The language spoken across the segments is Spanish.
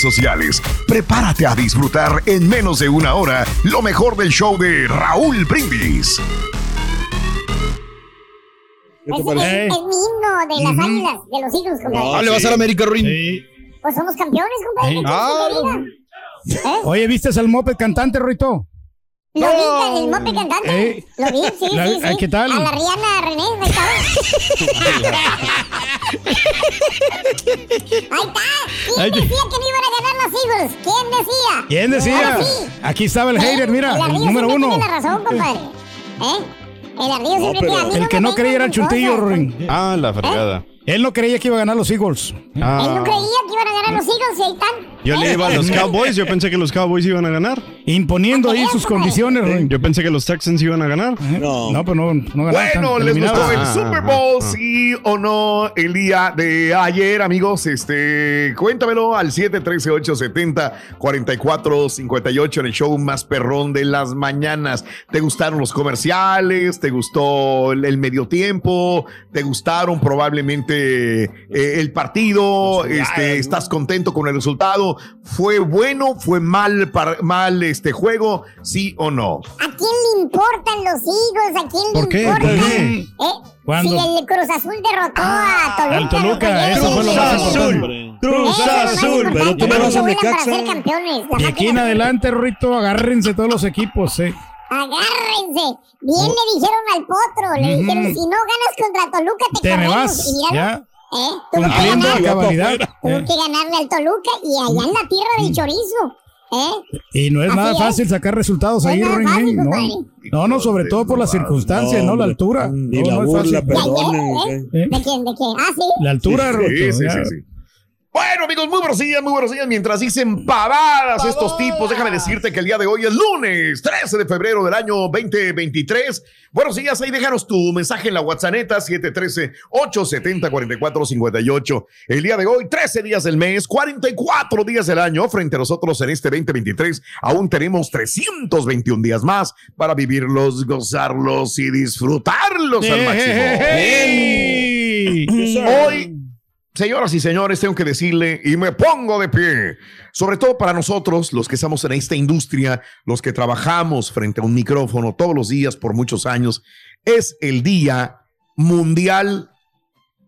sociales. Prepárate a disfrutar en menos de una hora lo mejor del show de Raúl Brindis. Es, es, es mi himno de las águilas, de los Eagles, compadre. Ah, le vas a la América, Ruin. Pues somos campeones, compadre. ¿qué Ah, te? ¿Eh? Oye, ¿viste al moped cantante, Roito? Lo vi, el mope cantante. Eh. Lo vi, sí, La- sí, sí. ¿qué tal? A la Rihanna René, ahí está. ahí está. ¿Quién Ay, decía que no iban a ganar los Eagles? ¿Quién decía? ¿Quién decía? Ahora sí. Aquí estaba el ¿Eh? hater, mira, el el número uno. Tiene la razón, compadre. ¿Eh? El ardillo siempre pero- tiene a mí El que me no creía era el chuntillo. Ruin. Ah, la fregada. Él no creía que iba a ganar los Eagles. Él no creía que iban a ganar los Eagles y ahí están. Yo le iba a los Cowboys, yo pensé que los Cowboys iban a ganar. Imponiendo ahí sus condiciones, Ruin. Yo pensé que los Texans iban a ganar. No. No, pues no, no ganaron. Bueno, ¿les gustó el Ah, Super ah, Bowl? ah. Sí o no, el día de ayer, amigos. Este, cuéntamelo al 713-870-4458 en el show más perrón de las mañanas. ¿Te gustaron los comerciales? ¿Te gustó el, el medio tiempo? ¿Te gustaron probablemente eh, el partido? Este, ¿Estás contento con el resultado? ¿Fue bueno? ¿Fue mal, par- mal este juego? ¿Sí o no? ¿A quién le importan los Eagles? ¿A quién ¿Por le? ¿Por qué? ¿Eh? ¿Cuándo? Si el Cruz Azul derrotó a Toluca. al Toluca, ¿no? eso fue lo más Azul. Cruz Azul, pero tú le vas a que vuelan para Necaxa. ser campeones. La De aquí en adelante, Ruito, agárrense todos los equipos, eh. Agárrense. Bien le dijeron al potro. Le dijeron, si no ganas contra Toluca, te, Te me corremos. vas, Y ya. ¿Eh? Tuvo que ganar- eh. que ganarle al Toluca y allá en la tierra del chorizo. ¿Eh? Y no es Así nada es. fácil sacar resultados No ahí, nada Ruin. fácil, ¿eh? compadre. No, no, no, sobre todo por las circunstancias, ¿no? La altura. Y No, la burla, fácil. ¿De ayer? perdonen. ¿Eh? ¿Eh? ¿De quién? ¿De quién? Ah, sí. La altura, Sí, ya. sí, sí. Bueno, amigos, muy buenos días, muy buenos días. Mientras dicen pavadas estos tipos, déjame decirte que el día de hoy es lunes 13 de febrero del año 2023. Buenos días, ahí déjanos tu mensaje en la WhatsApp 713-870-4458. El día de hoy, 13 días del mes, 44 días del año. Frente a nosotros en este 2023, aún tenemos 321 días más para vivirlos, gozarlos y disfrutarlos al máximo. ¡Ey! Hoy, señoras y señores, tengo que decirle y me pongo de pie, sobre todo para nosotros, los que estamos en esta industria, los que trabajamos frente a un micrófono todos los días por muchos años, es el Día Mundial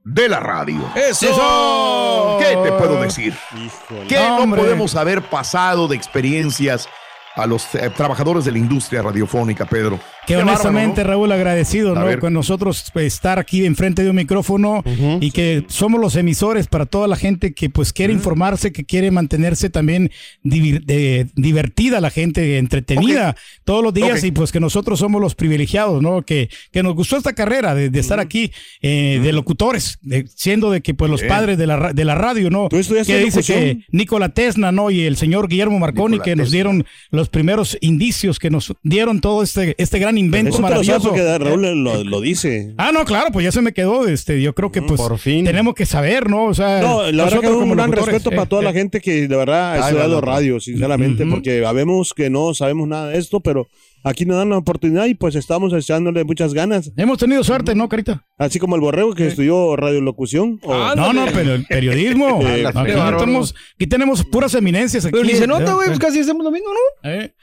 de la Radio. ¡Eso! ¿Qué te puedo decir? Híjole. ¿Qué no podemos haber pasado de experiencias a los eh, trabajadores de la industria radiofónica, Pedro? Que Qué honestamente, bárbaro, Raúl, agradecido, ¿no? Con nosotros pues, estar aquí enfrente de un micrófono y que somos los emisores para toda la gente que pues quiere informarse, que quiere mantenerse también de- divertida la gente, entretenida todos los días y pues que nosotros somos los privilegiados, ¿no? Que, que nos gustó esta carrera de, de estar aquí eh, de locutores, de- siendo de que pues los Bien. padres de la, de la radio, ¿no? ¿Tú Que dice locución? que Nikola Tesla, ¿no? Y el señor Guillermo Marconi que nos dieron los primeros indicios, que nos dieron todo este, este gran gran invento Eso maravilloso. porque Raúl lo, lo dice. Ah, no, claro, pues ya se me quedó. Este, yo creo que pues Por fin. tenemos que saber, ¿no? O sea, No, la verdad que es un gran locutores, respeto eh, para toda la eh, gente que de verdad ha estudiado radio, sinceramente, porque sabemos que no sabemos nada de esto, pero aquí nos dan la oportunidad y pues estamos echándole muchas ganas. Hemos tenido suerte, ¿no, Carita? Así como el borrego que estudió radiolocución. o- Ah, No, no, pero el periodismo. Eh, aquí, tenemos, aquí tenemos puras eminencias. Aquí, Pero ni se nota, eh, güey, eh, pues casi hacemos lo mismo, ¿no? eh.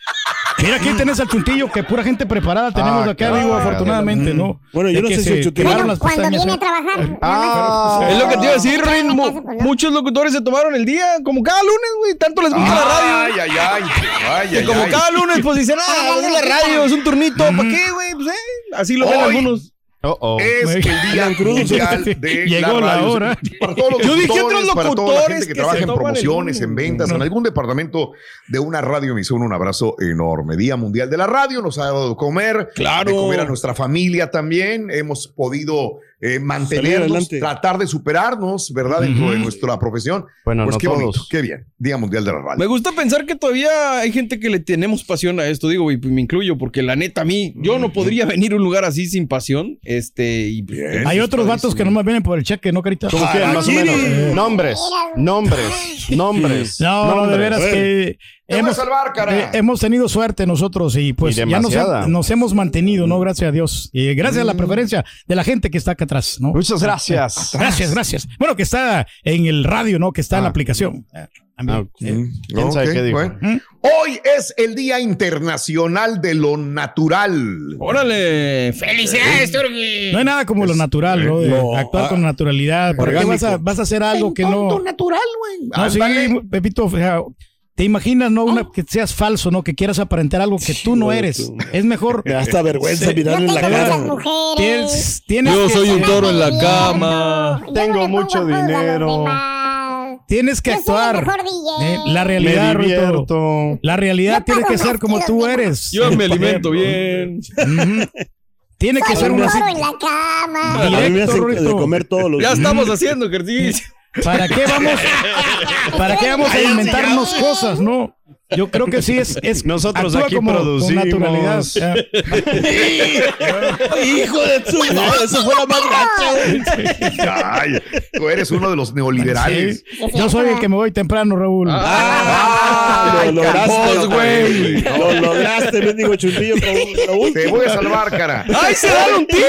Mira, aquí tenés al chuntillo, que pura gente preparada tenemos Ah, acá, claro. digo, afortunadamente, ¿no? Bueno, yo De no sé si el Chuntillo- Bueno, las cuando pestañas, viene a ¿eh? trabajar. Ah, Es lo que te iba a decir, Rin. muchos locutores se tomaron el día, como cada lunes, güey. Tanto les gusta la radio. Ay, ay, ay. Ay, Que ay, como ay. cada lunes, pues dicen, ah, es la radio, es un turnito. ¿Para qué, güey? Pues, eh, así lo ven algunos. Oh, oh. Es el Día. Mundial de Llegó la radio. hora. Para todos los Yo dije locutores, otros para toda la locutores gente que, que trabaja en promociones, en ventas, en algún departamento de una radio emisora, un abrazo enorme. Día Mundial de la Radio, nos ha dado de comer, Claro. de comer a nuestra familia también. Hemos podido eh, mantenernos, tratar de superarnos, ¿verdad? Dentro de nuestra profesión. Bueno, pues no qué bonito, todos. qué bien. Día Mundial de la Radio. Me gusta pensar que todavía hay gente que le tenemos pasión a esto, digo, y pues me incluyo, porque la neta, a mí, yo no podría venir a un lugar así sin pasión. Este, y pues, Bien. Hay otros vatos que nomás vienen por el cheque, ¿no, Carita? ¿Cómo quién? Más o menos. Nombres, nombres, nombres. No, no, de nombres. veras que hemos, salvar, cara. eh, hemos tenido suerte nosotros y pues Y ya nos, hemos mantenido, ¿no? Gracias a Dios. Y gracias a la preferencia de la gente que está acá atrás, ¿no? Muchas gracias. Gracias, gracias. Bueno, que está en el radio, ¿no? Que está en la aplicación. Ah, También. Eh, Mm, ¿Quién sabe ok, qué dijo? bueno. ¿Mm? Hoy es el Día Internacional de lo Natural. órale. ¡Felicidades, No hay nada como lo natural, ¿no? De No, actuar ah, con naturalidad. ¿Por qué orgánico. vas a, vas a hacer algo que no... natural, güey. No, sí, Pepito, o sea, te imaginas, ¿no? Una, que seas falso, ¿no? Que quieras aparentar algo que tú no eres. Es mejor... Me da hasta vergüenza Sí. mirarle Yo en la cara. Tienes, tienes Yo que- soy un toro en la cama. Yo Tengo no mucho dinero. Tienes que Yo actuar. Eh, la realidad. La realidad tiene que ser como tú eres. Yo me alimento bien. Tiene que Soy ser un una... toro en la cama. A mí me Directo, de comer todos los Ya estamos haciendo ejercicio. ¿Para qué vamos? ¿Para qué vamos a inventarnos cosas, no? Yo creo que sí es, es Nosotros actúa aquí como con producimos. naturalidad. Ya. Hijo de su no, eso fue la más gacha. Ay, tú eres uno de los neoliberales. Sí. Yo soy el que me voy temprano, Raúl. Ah, Ay, lo lograste, güey. Lo lograste, mendigo chuntillo. Raúl. Te voy a salvar, cara. ¡Ay, se dan un tiro!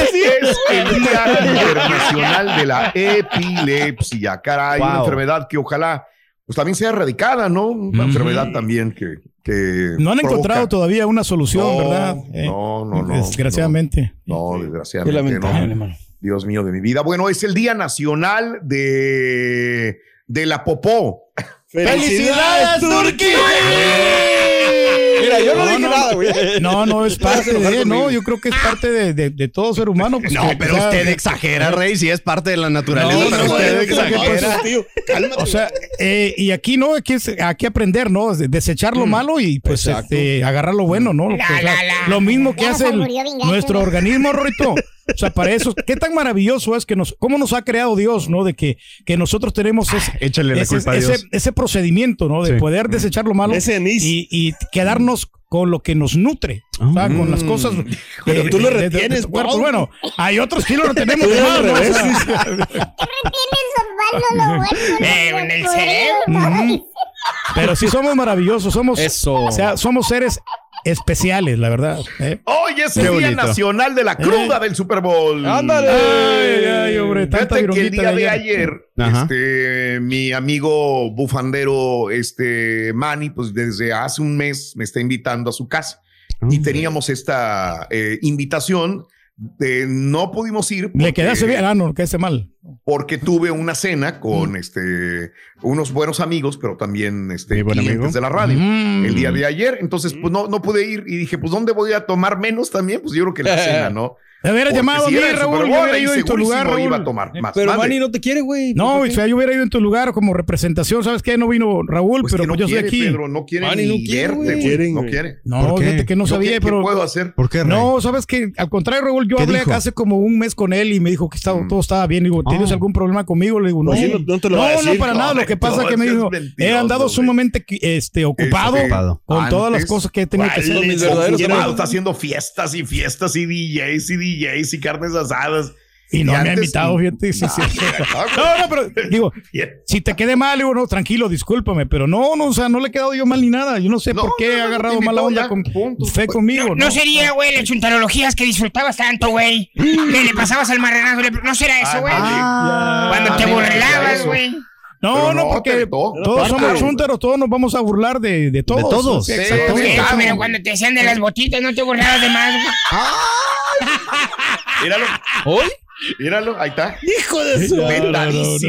Decir. Es el Día Internacional de la Epilepsia, caray, una enfermedad que ojalá pues también sea erradicada, ¿no? Una enfermedad también que, que No han provoca- encontrado todavía una solución, No, ¿verdad? Eh, No, no, no. Desgraciadamente. No, no, Qué desgraciadamente. lamentable, no. hermano. Dios mío de mi vida. Bueno, es el Día Nacional de, de la Popó. ¡Felicidades, Turquía! Mira, yo no, No, dije no. nada, güey. No, no es parte de, no, yo creo que es parte de, de- de todo ser humano. pues, No, que, pero o sea, usted exagera, Rey, si es parte de la naturaleza, No, pero usted exagera. Tío, cálmate. O sea, eh, y aquí no, aquí es aquí aprender, ¿no? De- Desechar lo malo y pues este, agarrar lo bueno, ¿no? Lo, que- o sea, lo mismo que hace el- nuestro organismo, Rorito. O sea, para eso, qué tan maravilloso es que nos, cómo nos ha creado Dios, ¿no? De que, que nosotros tenemos ese, Échale la ese, culpa a ese- Dios. ese procedimiento, ¿no? De Sí. poder desechar lo malo Ese y, y quedarnos con lo que nos nutre, o sea, con las cosas. Pero de- tú lo de- de- de retienes, tu cuerpo. Bueno, hay otros que lo retenemos Tú de al más, ¿no? O revés, sea, dice. Tienes lo bueno. Eh, lo en el Ujú. Pero sí somos maravillosos, somos, Eso. o sea, somos seres especiales, la verdad. ¿eh? Hoy es el Día. Nacional de la Cruda del Super Bowl. Ándale. Ay, ay, hombre, tanta Fíjate que el día de ayer, este, mi amigo bufandero, este, Manny, pues desde hace un mes me está invitando a su casa. Y teníamos esta eh, invitación. de- no pudimos ir. Le quedaste bien, ah, no, quedaste mal. Porque tuve una cena con este, unos buenos amigos, pero también este, buen clientes amigo. de la radio. Mm. El día de ayer, entonces pues no, no pude ir y dije, pues ¿dónde voy a tomar menos también? Pues yo creo que la cena, ¿no? Te hubieras Porque llamado si a mí, Raúl, yo hubiera ido en tu lugar, Raúl. iba a tomar más. Pero. Manny no te quiere, güey. No, ¿Por o sea, yo hubiera ido en tu lugar como representación. ¿Sabes qué? No vino Raúl, Pues pero que no pues yo quiere, soy aquí. Pedro, no quiere Manny ni no quiere, verte. Quieren, no quiere. No, fíjate que no ¿Yo sabía, qué, qué pero. puedo hacer? ¿Por qué, Rey? No, sabes que al contrario, Raúl, yo ¿Qué hablé dijo? hace como un mes con él y me dijo que estaba, todo estaba bien. Digo, Ah. ¿tienes algún problema conmigo? Le digo, no. Pues sí, no- no te lo no, decir. para nada. Lo que pasa es que me dijo, mentiroso, he andado sumamente este, ocupado con todas las cosas que he tenido que hacer. mis verdaderos. Está haciendo fiestas y fiestas y DJs y DJs y carnes asadas. Y no me ha invitado, fíjate. sí, sí. Ah, No, no, pero digo, si te quedé mal, digo, no, tranquilo, discúlpame, pero no, no, o sea, no le he quedado yo mal ni nada. Yo no sé No, por qué no, he agarrado mala onda ya, con punto. fe conmigo, ¿no? No sería, güey, las chuntarologías que disfrutabas tanto, güey. Que le pasabas al marranazo. le- No será eso, güey. Ah, Cuando te ah, burlabas, güey. No, no, no, porque te- todos somos chúntaros, todos nos vamos a burlar de, de todos. todos. Sí, Sí, exactamente. sí, No, claro. pero cuando te hacían de las botitas, no te burlabas de más, güey. Míralo, ¿Hoy? Míralo, ahí está. Hijo de su. Los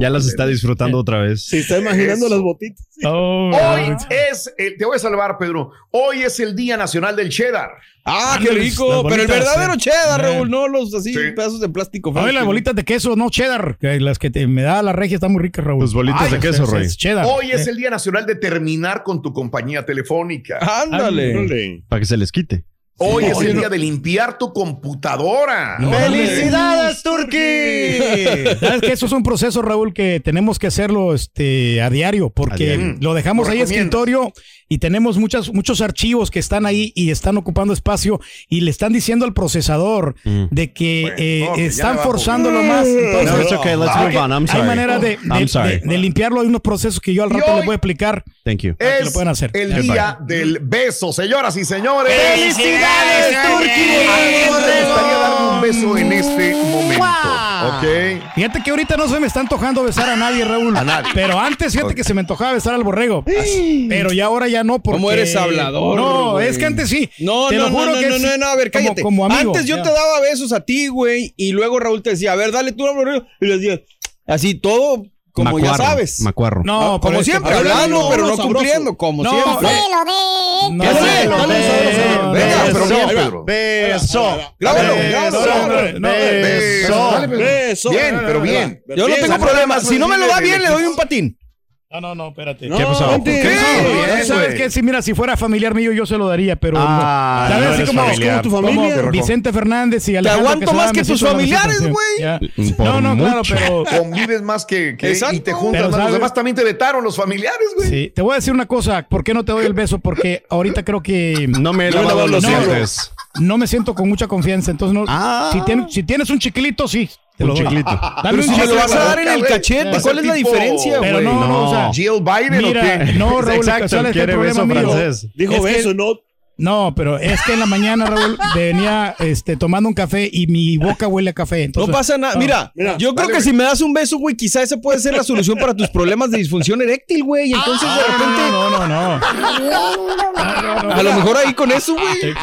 Ya las está disfrutando otra vez. Se está imaginando Eso. las botitas. Oh, Hoy es, el- te voy a salvar, Pedro. Hoy es el Día Nacional del Cheddar. Ah, qué rico. las Pero el verdadero sí. cheddar. Raúl, no los así Sí. pedazos de plástico. Feos las bolitas de queso, no cheddar, que las que te, me da la regia están muy ricas, Raúl. Tus bolitas Ay, de queso, es cheddar. Hoy es Eh, el Día Nacional de terminar con tu compañía telefónica. Ándale. Para que se les quite. Hoy es el no- día de limpiar tu computadora. No, ¡Felicidades, Turquí! ¿Sabes que Eso es un proceso, Raúl, que tenemos que hacerlo este, a diario, porque A diario. lo dejamos ¿Lo ahí escritorio y tenemos muchas, muchos archivos que están ahí y están ocupando espacio y le están diciendo al procesador Mm. de que Bueno, eh, están forzándolo más. Entonces, No, it's okay. Let's Ah, move on. I'm hay manera de, de- I'm sorry. de- de limpiarlo. Hay unos procesos que yo al rato les voy a explicar. Thank you. que lo Es pueden hacer. el día del beso, señoras y señores. ¡Felicidades, A quién le gustaría darme un beso en este momento. ¿Ok? Fíjate que ahorita no se me está antojando besar a nadie, Raúl. A nadie. Pero antes, fíjate que se me antojaba besar al borrego. Pero ya ahora ya no, porque... ¿Cómo eres hablador, No, es que antes sí. No, Te no, lo no, juro no, que no, sí. no, no, a ver, Como- cállate. Como, amigo. Antes yo ya. te daba besos a ti, güey, y luego Raúl te decía, a ver, dale tú al borrego, y le decía, así todo, como ya sabes. Macuarro. No, Ah, pero como que- siempre, hablando, no, pero no sabroso. cumpliendo, como No, siempre. no. No, Venga, no, pero no, bien, Pedro. Beso. Grábalo, Eh, grábalo. Beso. Bien, pero bien. Yo no tengo problema. Si no me lo da bien, le doy un patín. No, no, no, espérate. No, ¿Qué pasó? ¿Qué? ¿Qué? ¿Sabes qué? Sí, mira, si fuera familiar mío, yo se lo daría, pero. Ah, no. ¿Sabes? no Así como, familiar. como ¿Tu familia? como Vicente Fernández y Alejandro. aguanto que se más que tus familiares, güey. Por No, no, claro, pero. Convives más que, que- Exacto. y te juntas Pero más. Los demás también te vetaron los familiares, güey. Sí, te voy a decir una cosa. ¿Por qué no te doy el beso? Porque ahorita creo que No me he lavado los dientes. no me siento con mucha confianza. Entonces, no, Ah. si, tienes, si tienes un chiquilito, sí. Te Un lo doy. chiquilito. Dame Pero un si me lo chiquilito. vas a dar en el cachete, ¿cuál es la diferencia, Pero güey? no, no, o sea, Jill Biden Mira, o qué? no, Raúl, Exacto, ¿sabes qué quiere problema beso francés. Dijo Es que- beso, no. No, pero es que en la mañana, Raúl, venía este, tomando un café y mi boca huele a café. Entonces, No pasa nada. no. Mira, Mira, yo creo dale, que güey. si me das un beso, güey, quizá esa puede ser la solución para tus problemas de disfunción eréctil, güey. Entonces, de repente, No, no, no. a lo mejor ahí con eso, güey.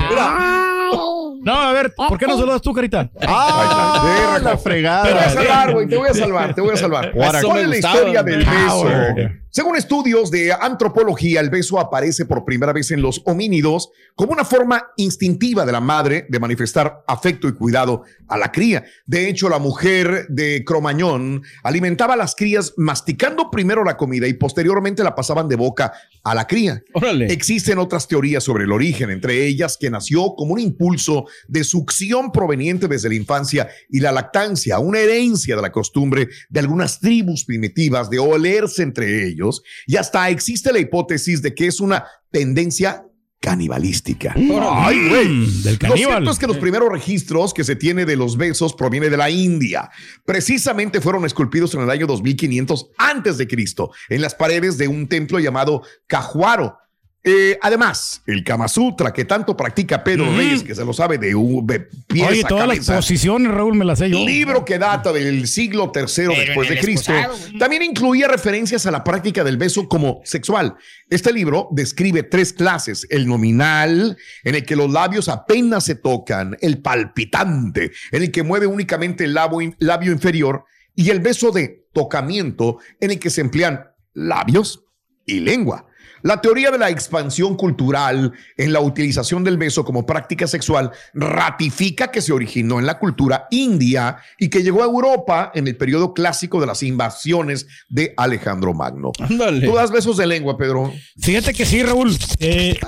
No, a ver, ¿por qué no saludas tú, Carita? Ah, la Te voy a fregada. salvar, güey. Te voy a salvar, te voy a salvar. ¿Cuál es la historia güey. del beso? Según estudios de antropología, el beso aparece por primera vez en los homínidos como una forma instintiva de la madre de manifestar afecto y cuidado a la cría. De hecho, la mujer de Cromañón alimentaba a las crías masticando primero la comida y posteriormente la pasaban de boca a la cría. Órale. Existen otras teorías sobre el origen, entre ellas que nació como un impulso de succión proveniente desde la infancia y la lactancia, una herencia de la costumbre de algunas tribus primitivas de olerse entre ellos, y hasta existe la hipótesis de que es una tendencia canibalística. Ay, güey. Mm, del Lo cierto es que los primeros registros que se tiene de los besos proviene de la India. Precisamente fueron esculpidos en el año 2500 antes de Cristo en las paredes de un templo llamado Cajuaro. Eh, además, el Kama Sutra que tanto practica Pedro. Reyes, que se lo sabe de, un- de pies Oye, todas las posiciones, Raúl, me las sé yo. Libro que data del siglo III después de Cristo. También incluía referencias a la práctica del beso como sexual. Este libro describe tres clases: el nominal, en el que los labios apenas se tocan, el palpitante, en el que mueve únicamente el labio, labio inferior, y el beso de tocamiento, en el que se emplean labios y lengua. La teoría de la expansión cultural en la utilización del beso como práctica sexual ratifica que se originó en la cultura india y que llegó a Europa en el periodo clásico de las invasiones de Alejandro Magno. Ándale. ¿Tú das besos de lengua, Pedro? Fíjate que sí, Raúl. Eh,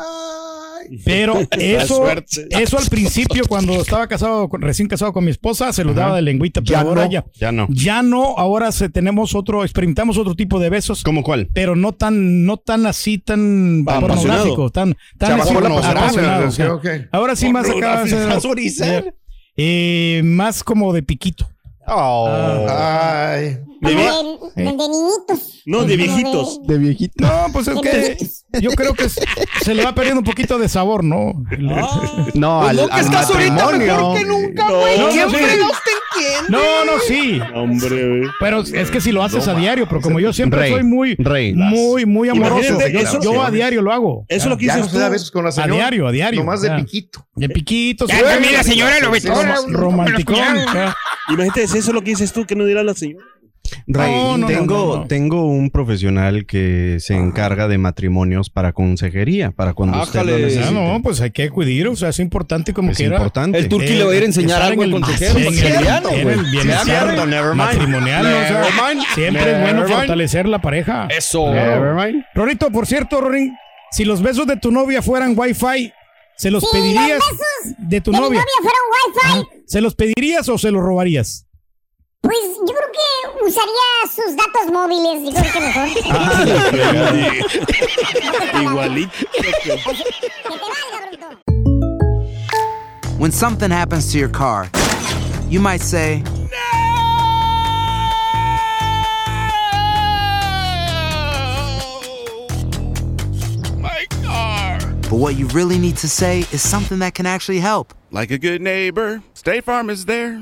Pero eso, eso al principio, cuando estaba casado, recién casado con mi esposa, se lo Ajá. daba de lengüita, pero Ya ahora no, ya. ya no. Ya no, ahora se, tenemos otro, experimentamos otro tipo de besos. ¿Cómo cuál? Pero no tan, no tan así, tan Apasionado. pornográfico, tan, tan Se así, apasionado. Ahora sí más acá. eh, más como de piquito. Oh. Ay. De de, de- niñitos. No, de viejitos. De viejito. No, pues es que yo creo que se le va perdiendo un poquito de sabor, ¿no? No, Pues al, que al estás ahorita matrimonio. mejor que nunca, güey. No, ¿Quién no, sí. te? No, no, sí. Hombre, güey. Pero es que si lo haces a diario, pero como yo siempre Rey, soy muy, rey. muy, muy amoroso, yo, eso- yo a diario lo hago. Eso es lo que Ya tú. besos con la A señora. diario, a diario. Nomás de piquito. De piquitos. Ya la señora lo ve Sí, todo. Romanticón. Imagínate, si eso es lo que dices tú, que no dirá la señora. Rey, No, no, tengo, no, no, no. tengo un profesional que se encarga de matrimonios para consejería, para cuando usted lo Ájale. necesite. Ya no, pues hay que acudir, o sea, es importante como es quiera. importante. El turqui le va a ir a enseñar estar algo al consejero, que matrimonial, ¿no? O sea, Never mind. siempre es bueno fortalecer la pareja. Eso. Never mind. Rorito, por cierto, Rorín, si los besos de tu novia fueran wifi, ¿se los pedirías los besos de tu de mi novia? novia fueron wifi, ¿Se los pedirías o se los robarías? Pues yo creo que usaría sus datos móviles. Yo creo que mejor. Ah, Igualito. que te valga, bruto. When something happens to your car, you might say, My car. but what you really need to say is something that can actually help. Like a good neighbor, State Farm is there.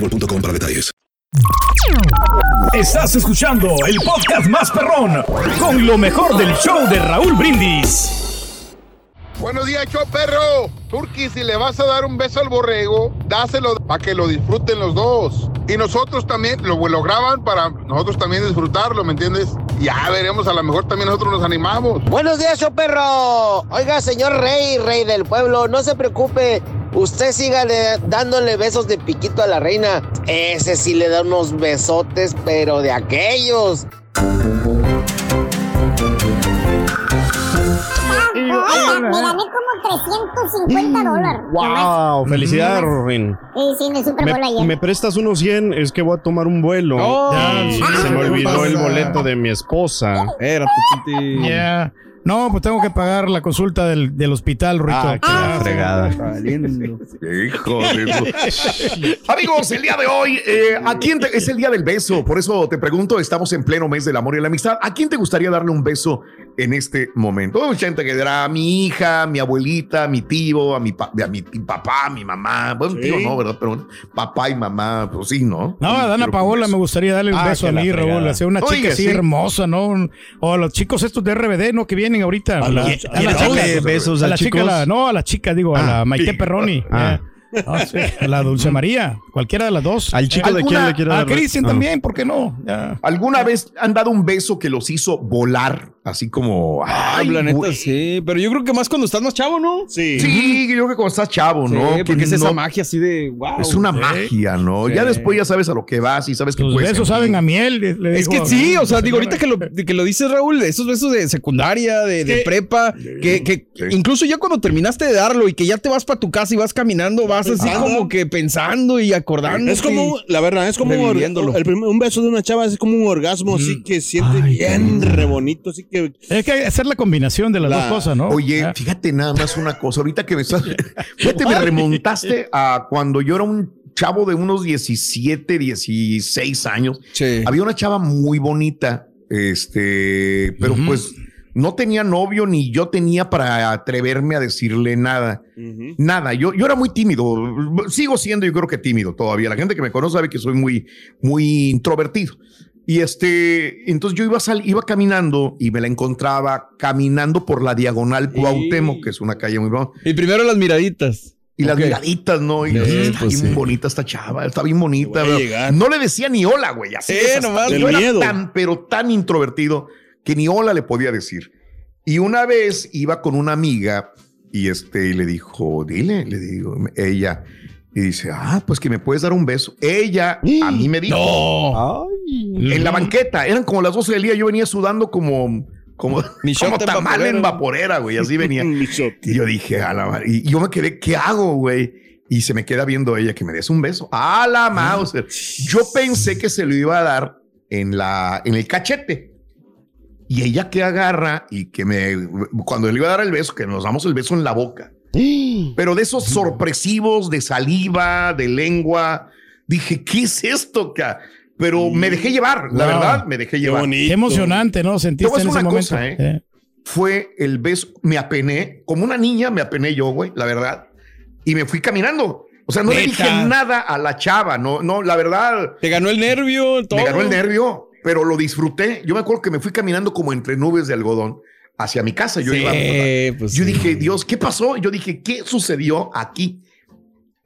boostmobile.com para detalles. Estás escuchando el podcast más perrón con lo mejor del show de Raúl Brindis. Buenos días, show perro. Turki, si le vas a dar un beso al borrego, dáselo para que lo disfruten los dos. Y nosotros también lo, lo graban para nosotros también disfrutarlo, ¿me entiendes? Ya veremos, a lo mejor también nosotros nos animamos. Buenos días, show perro. Oiga, señor rey, rey del pueblo, no se preocupe. Usted siga dándole besos de piquito a la reina. Ese sí le da unos besotes, pero de aquellos. Oiga, me gané como 350 dólares. Wow, felicidades, Rorin. Sí, sí, en el Super Bowl Me, ayer. me prestas unos 100, es que voy a tomar un vuelo. Oh, y sí, se me ¿qué olvidó el pasa? boleto de mi esposa. Espérate, Titi. Ya. No, pues tengo que pagar la consulta del, del hospital, Rito. Ah, qué fregada. Hijo de su- Amigos, el día de hoy, eh, ¿a quién te- es el día del beso? Por eso te pregunto, estamos en pleno mes del amor y la amistad. ¿A quién te gustaría darle un beso en este momento? Hay mucha gente que dirá a mi hija, a mi abuelita, a mi tío, a mi, pa- a mi papá, a mi mamá. Bueno, Sí. tío no, ¿verdad? Pero papá y mamá, pues sí, ¿no? No, a Dana Paola con me gustaría darle un Ah, beso a mí, Raúl. fregada. Hacer una Oiga, chica así sí. hermosa, ¿no? Un- O a los chicos estos de RBD, ¿no? Que vienen ahorita. ¿A A la, a chica, besos a la chica, no, a la chica, digo, a Ah, la Maite sí. Perroni. Ah. Eh. Ah, sí, a la Dulce María, cualquiera de las dos. ¿Al chico de quién ¿Alguna- le quiere A dar beso? Cristian Ah. también, ¿por qué no? Ya. ¿Alguna vez han dado un beso que los hizo volar? Así como. Ah, Ay, la neta, sí. Pero yo creo que más cuando estás más chavo, ¿no? Sí. Sí, yo creo que cuando estás chavo, Sí, ¿no? Que porque es esa no- magia así de wow. Es una Sí. magia, ¿no? Sí. Ya después ya sabes a lo que vas y sabes que Los puedes besos sentir. saben a miel. le- le Es que a- sí, o sea, a digo, ahorita que lo, que lo dices, Raúl, esos besos de secundaria, de, de prepa, que, que incluso ya cuando terminaste de darlo y que ya te vas para tu casa y vas caminando, vas así como que pensando y acordando. Es como, la verdad, es como un, el primer- un beso de una chava es como un orgasmo, así que siente bien re bonito, así que Es que hacer la combinación de las La- dos cosas, ¿no? Oye, Ah. fíjate nada más una cosa. Ahorita que me estás. Fíjate, me remontaste a cuando yo era un chavo de unos 17, 16 años. Sí. Había una chava muy bonita, este, pero pues no tenía novio ni yo tenía para atreverme a decirle nada. Nada, yo, yo era muy tímido, sigo siendo yo creo que tímido todavía. La gente que me conoce sabe que soy muy, muy introvertido. Y este, entonces yo iba, sal, iba caminando y me la encontraba caminando por la diagonal Cuauhtémoc, que es una calle muy buena. Y primero las miraditas. Y las miraditas, ¿no? Y Sí, está pues bien sí. bonita esta chava, está bien bonita. No le decía ni hola, güey. Así hasta- nomás. yo era miedo. tan, pero tan introvertido que ni hola le podía decir. Y una vez iba con una amiga y este y le dijo, dile, le digo, ella. Y dice, ah, pues que me puedes dar un beso. Ella a mí me dijo. En la banqueta, eran como las 12 del día, yo venía sudando como, como, Mi como tamal en vaporera. güey, así venía. Mi shot. y yo dije, a la madre", y yo me quedé, ¿qué hago, güey? Y se me queda viendo ella que me des un beso. A la Mauser. Yo pensé que se lo iba a dar en la, en el cachete. Y ella que agarra y que me, cuando le iba a dar el beso, que nos damos el beso en la boca. Pero de esos sorpresivos de saliva, de lengua, dije, ¿qué es esto? ca? Pero me dejé llevar, la Wow. verdad, me dejé llevar. Qué emocionante, ¿no? Te Sentiste en ese una momento. cosa, ¿eh? Eh. Fue el beso, me apené, como una niña me apené yo, güey, la verdad. Y me fui caminando. O sea, no le dije nada a la chava, no, no, la verdad. Te ganó el nervio, todo. Me ganó el nervio, pero lo disfruté. Yo me acuerdo que me fui caminando como entre nubes de algodón hacia mi casa. Yo Sí, iba. pues yo sí. dije, Dios, ¿qué pasó? Yo dije, ¿qué sucedió aquí?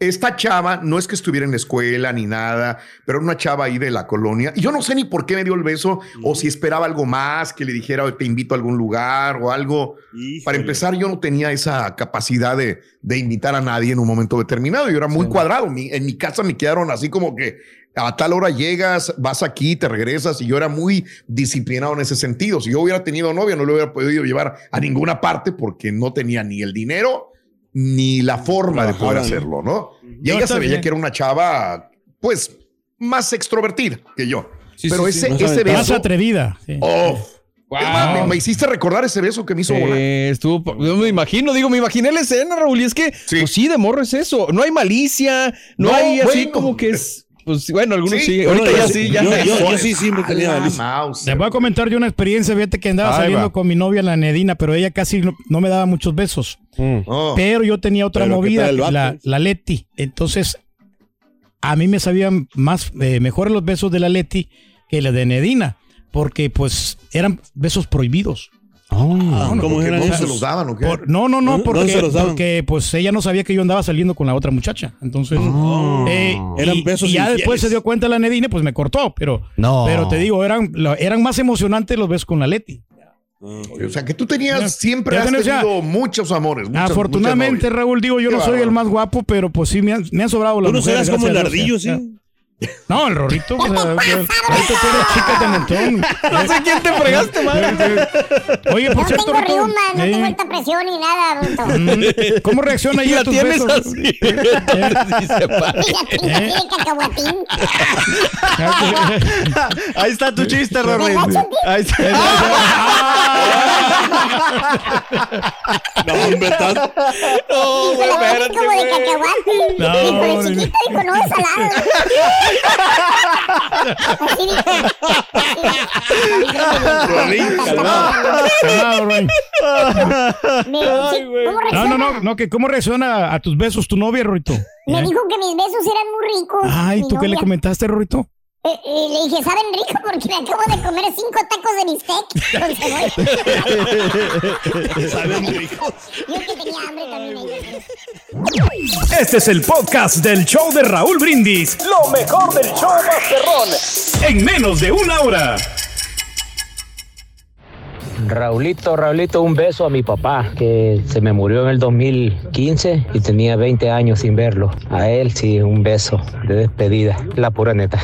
Esta chava no es que estuviera en la escuela ni nada, pero era una chava ahí de la colonia. Y yo no sé ni por qué me dio el beso o si esperaba algo más, que le dijera, te invito a algún lugar o algo. Para empezar, yo no tenía esa capacidad de, de invitar a nadie en un momento determinado. Yo era muy cuadrado. Mi- en mi casa me quedaron así como que a tal hora llegas, vas aquí, te regresas. Y yo era muy disciplinado en ese sentido. Si yo hubiera tenido novia, no lo hubiera podido llevar a ninguna parte porque no tenía ni el dinero ni la forma de poder hacerlo, ¿no? Y ella se veía que era una chava, pues, más extrovertida que yo. Sí, Pero sí, sí. ese, ese aventada. Más beso. atrevida. sí. Oh, Wow. más, me, me hiciste recordar ese beso que me hizo volar. Eh, estuvo, yo me imagino, digo, me imaginé la escena, Raúl, y es que, Sí. pues sí, de morro es eso. No hay malicia, no, No, hay así bueno. como que es, pues bueno, algunos Sí, sí, Bueno, ahorita ya sí, ya. yo- yo- yo sí siempre tenía A la malicia. mouse. Les voy a comentar yo una experiencia, fíjate que andaba Ahí saliendo va. con mi novia la Nedina, pero ella casi no, no me daba muchos besos. Oh. Pero yo tenía otra Pero ¿qué movida, la, la Leti. Entonces, a mí me sabían más, eh, mejor los besos de la Leti que la de Nedina, porque pues eran besos prohibidos. Ah, ¿Cómo ¿Por qué eran no se los daban o qué? Por- no, no, no, porque, ¿Dónde se los daban? porque pues ella no sabía que yo andaba saliendo con la otra muchacha. Entonces, eh, Eran y- besos y ya infieles. después se dio cuenta la Nedine, pues me cortó, pero, No. pero te digo, eran, eran más emocionantes los besos con la Leti. O sea, que tú tenías, Ya- siempre ya has tenés ya- tenido muchos amores. muchas- Afortunadamente, muchas. Raúl, digo, yo Qué no soy el más guapo, pero pues sí me han, me han sobrado las Tú no mujeres, serás como el ardillo, sí. No, el Rorrito, pues, el Rorrito tiene chicas de montón. No sé quién te fregaste, madre. Oye, por No cierto, tengo riuma, no eh, tengo alta presión ni nada, bruto. mm, ¿cómo reacciona Y ella la a tus besos? así. Eh, Sí se cacahuatín. Ahí está tu chiste, ¿Me Rory. vas a sentir? Ahí está. No, hombre, estás- No, güey, espérate, como de güey. cacahuate. No, Dijo, no. de chiquito, dijo, no, es salado. Así dijo. Calmado, Roy. Me- sí, ¿Cómo No, no, no, no, que ¿cómo reacciona a tus besos tu novia, Rorito? Me ¿Eh? dijo que mis besos eran muy ricos. Ay, ¿tú qué le comentaste, Rorito? Eh, eh, le dije, ¿saben rico? Porque me acabo de comer cinco tacos de bistec con cebolla. Saben ricos. Yo que tenía hambre también. Este es el podcast del show de Raúl Brindis. Lo mejor del show Masterrón. En menos de una hora. Raulito, Raulito, un beso a mi papá, que se me murió en el 2015 y tenía 20 años sin verlo. A él sí, un beso de despedida, la pura neta.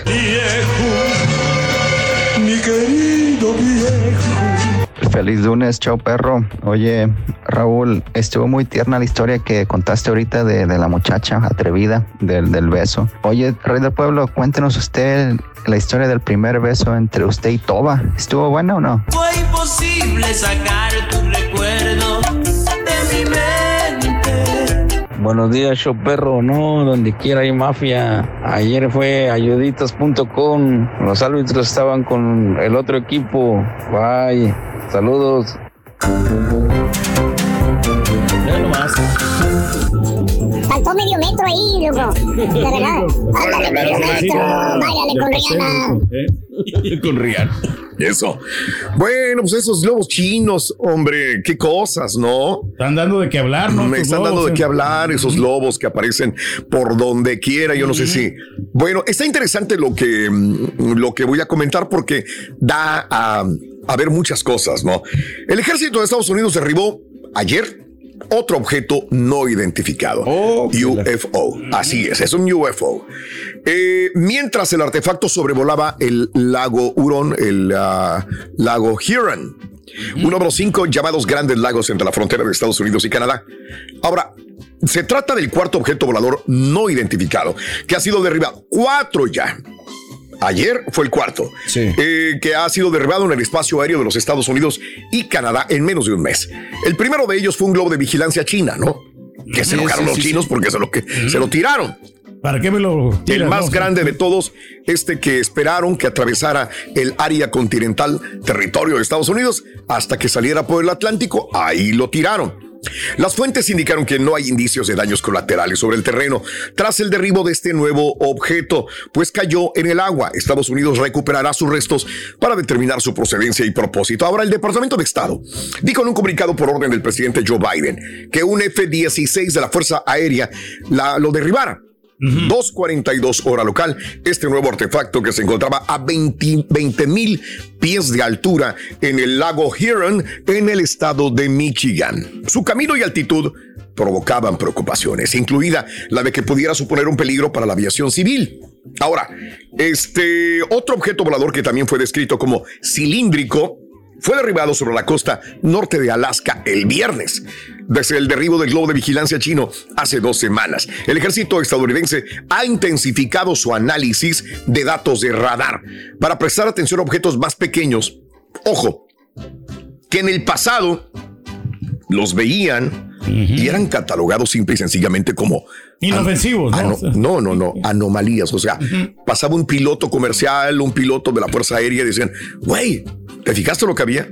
Feliz lunes, chao perro. Oye, Raúl, estuvo muy tierna la historia que contaste ahorita de, de la muchacha atrevida, del, del beso. Oye, Rey del Pueblo, cuéntenos usted la historia del primer beso entre usted y Toba. ¿Estuvo buena o no? Fue imposible sacar tu recuerdo de mi mente. Buenos días, show perro. No, donde quiera hay mafia. Ayer fue ayuditas.com. Los árbitros estaban con el otro equipo. Bye. Saludos. Ya nomás. Faltó medio metro ahí, loco. De verdad. Ándale, medio metro. Váyale con Rihanna. Con Rihanna. Eso. Bueno, pues esos globos chinos, hombre, qué cosas, ¿no? Están dando de qué hablar, ¿no? Me están dando de eh. qué hablar, esos lobos que aparecen por donde quiera, yo no sé si. Bueno, está interesante lo que, mm, lo que voy a comentar porque da a, a ver muchas cosas, ¿no? El ejército de Estados Unidos derribó ayer otro objeto no identificado. UFO. Así es, es un UFO. Eh, mientras el artefacto sobrevolaba el lago Hurón, el ah, lago Huron, uno de los cinco llamados grandes lagos entre la frontera de Estados Unidos y Canadá. Ahora, se trata del cuarto objeto volador no identificado que ha sido derribado. Cuatro ya. Ayer fue el cuarto, eh, que ha sido derribado en el espacio aéreo de los Estados Unidos y Canadá en menos de un mes. El primero de ellos fue un globo de vigilancia china, ¿no? Que se enojaron sí, los chinos porque se lo, que, se lo tiraron. ¿Para qué me lo El tiras, más no? grande de todos, este que esperaron que atravesara el área continental, territorio de Estados Unidos, hasta que saliera por el Atlántico, ahí lo tiraron. Las fuentes indicaron que no hay indicios de daños colaterales sobre el terreno tras el derribo de este nuevo objeto, pues cayó en el agua. Estados Unidos recuperará sus restos para determinar su procedencia y propósito. Ahora, el Departamento de Estado dijo en un comunicado por orden del presidente Joe Biden que un F-16 de la Fuerza Aérea lo derribara. 2.42 hora local, este nuevo artefacto que se encontraba a 20 mil pies de altura en el lago Huron en el estado de Michigan. Su camino y altitud provocaban preocupaciones, incluida la de que pudiera suponer un peligro para la aviación civil. Ahora, este otro objeto volador que también fue descrito como cilíndrico fue derribado sobre la costa norte de Alaska el viernes, desde el derribo del globo de vigilancia chino hace dos semanas. El ejército estadounidense ha intensificado su análisis de datos de radar para prestar atención a objetos más pequeños. Ojo, que en el pasado los veían y eran catalogados simple y sencillamente como Inofensivos, ¿no? no, no, anomalías. O sea, pasaba un piloto comercial, un piloto de la Fuerza Aérea y decían, güey, ¿te fijaste lo que había?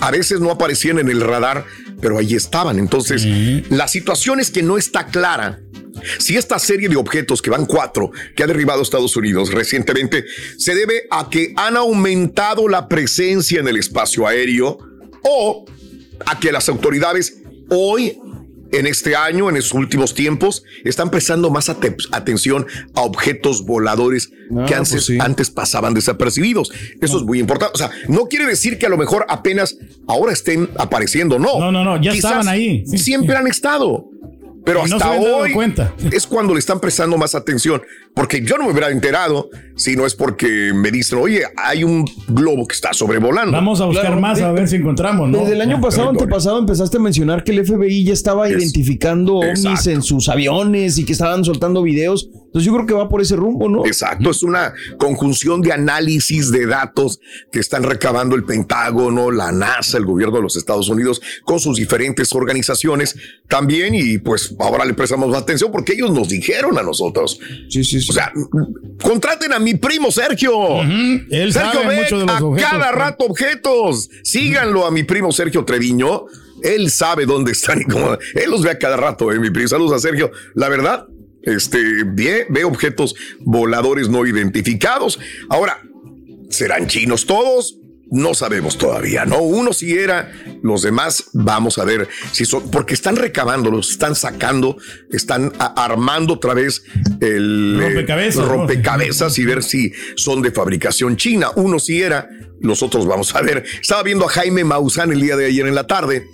A veces no aparecían en el radar, pero ahí estaban. Entonces, la situación es que no está clara. Si esta serie de objetos, que van cuatro, que ha derribado Estados Unidos recientemente, se debe a que han aumentado la presencia en el espacio aéreo o a que las autoridades hoy, en este año, en estos últimos tiempos, están prestando más ate- atención a objetos voladores Ah, que antes, pues sí. antes pasaban desapercibidos. Eso es muy importante. O sea, no quiere decir que a lo mejor apenas ahora estén apareciendo, no. No, no, no, ya Quizás estaban ahí. Sí, siempre han estado. Pero no hasta dado hoy cuenta. es cuando le están prestando más atención. Porque yo no me hubiera enterado si no es porque me dicen, oye, hay un globo que está sobrevolando. Vamos a buscar Claro, más de- a ver si encontramos, ¿no? Desde el año Ya. pasado, antepasado, empezaste a mencionar que el FBI ya estaba identificando ovnis exacto. en sus aviones y que estaban soltando videos. Entonces yo creo que va por ese rumbo, ¿no? Exacto, es una conjunción de análisis de datos que están recabando el Pentágono, la NASA, el gobierno de los Estados Unidos con sus diferentes organizaciones también y pues ahora le prestamos más atención porque ellos nos dijeron a nosotros. Sí, sí, sí. O sea, contraten a mi primo Sergio. Él Sergio sabe ve mucho de los a objetos. cada rato objetos. Síganlo a mi primo Sergio Treviño. Él sabe dónde están y cómo. Él los ve a cada rato, eh, mi primo. Saludos a Sergio. La verdad, este, ve, ve objetos voladores no identificados. Ahora, ¿serán chinos todos? No sabemos todavía, ¿no? Uno sí era, los demás vamos a ver si son, porque están recabándolos, están sacando, están armando otra vez el eh, Rompecabezas, ¿no? rompecabezas y ver si son de fabricación china. Uno sí era, los otros vamos a ver. Estaba viendo a Jaime Maussan el día de ayer en la tarde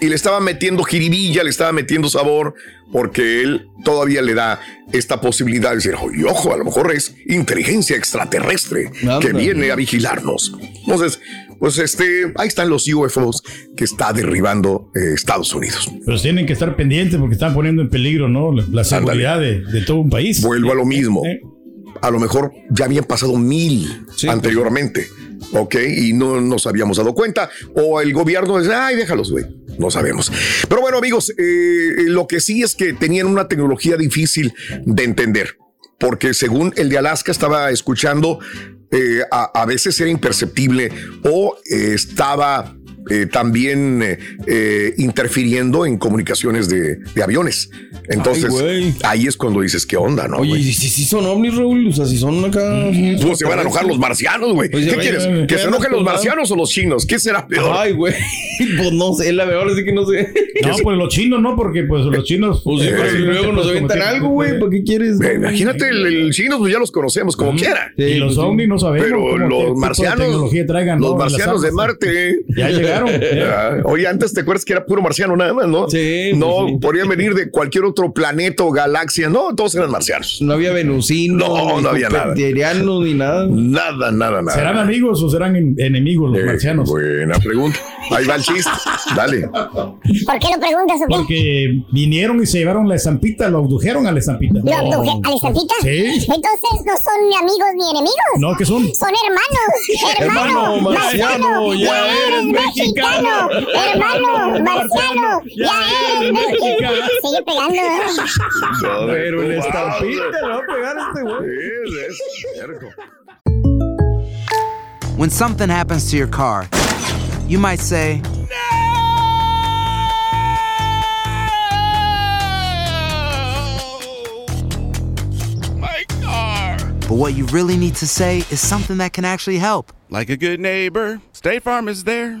y le estaba metiendo jiribilla, le estaba metiendo sabor, porque él todavía le da esta posibilidad de decir, "Oye, ojo, a lo mejor es inteligencia extraterrestre que viene a vigilarnos. Entonces, pues este, ahí están los UFOs que está derribando eh, Estados Unidos. Pero tienen que estar pendientes porque están poniendo en peligro, ¿no? La, la seguridad de, de todo un país. Vuelvo a lo mismo. Eh. A lo mejor ya habían pasado mil anteriormente, ¿ok? Y no nos habíamos dado cuenta. O el gobierno dice, ay, déjalos, güey. No sabemos. Pero bueno, amigos, eh, lo que sí es que tenían una tecnología difícil de entender. Porque según el de Alaska estaba escuchando, eh, a, veces era imperceptible o estaba eh, también eh, eh, interfiriendo en comunicaciones de, de aviones. Entonces, ahí es cuando dices, ¿qué onda, no? Oye, si, si son ovnis, Raúl? O sea, si son acá. Pues se van a enojar los marcianos, güey. Pues ¿Qué quieres? ¿Que se enojen los acostumbrados. marcianos o los chinos? ¿Qué será peor? Ay, güey. Pues no sé, la verdad sí que no sé. No, pues los chinos no, porque pues los chinos. Pues sí, si luego nos aventan algo, güey. ¿Para qué quieres? Eh, Imagínate, el, el chino, pues ya los conocemos como quiera. Y los pues ovnis no sabemos. Pero los marcianos, traigan, los marcianos de. Marte. Ya llegaron. Ya. Oye, antes te acuerdas que era puro marciano nada más, ¿no? Sí, No, sí. podrían venir de cualquier otro planeta o galaxia. No, todos eran marcianos. No había venusinos. No, ni no había nada. ni nada. Nada, nada, nada. ¿Serán amigos o serán en- enemigos los Eh, marcianos? Buena pregunta. Ahí va el chiste. Dale. ¿Por qué lo preguntas o qué? Porque vinieron y se llevaron la estampita, lo abdujeron a la estampita. ¿Lo abduje a la estampita? Sí. Entonces no son ni amigos ni enemigos. No, ¿qué son? Son hermanos. Hermano marciano, ya eres mexicano. Hermano marciano, ya eres mexicano. Sigue pegando. ¿eh? Pero en la estampita le va a pegar a este güey. When something happens to your car, you might say, No My car. but what you really need to say is something that can actually help. Like a good neighbor, State Farm is there.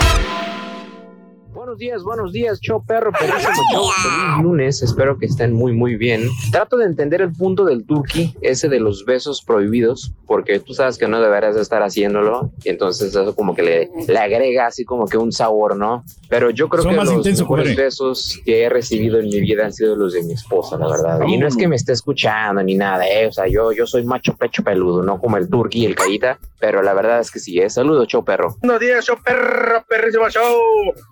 Buenos días, buenos días, show perro, perrísimo show. Feliz lunes, espero que estén muy, muy bien. Trato de entender el punto del turkey, ese de los besos prohibidos, porque tú sabes que no deberías estar haciéndolo, y entonces eso como que le, le agrega así como que un sabor, ¿no? Pero yo creo Son que más los intensos, mejores besos que he recibido en mi vida han sido los de mi esposa, la verdad. Y no es que me esté escuchando ni nada, ¿eh? O sea, yo, yo soy macho pecho peludo, no como el turkey y el carita, pero la verdad es que sí, ¿eh? Saludos, show perro. Buenos días, show perro, perrísimo show.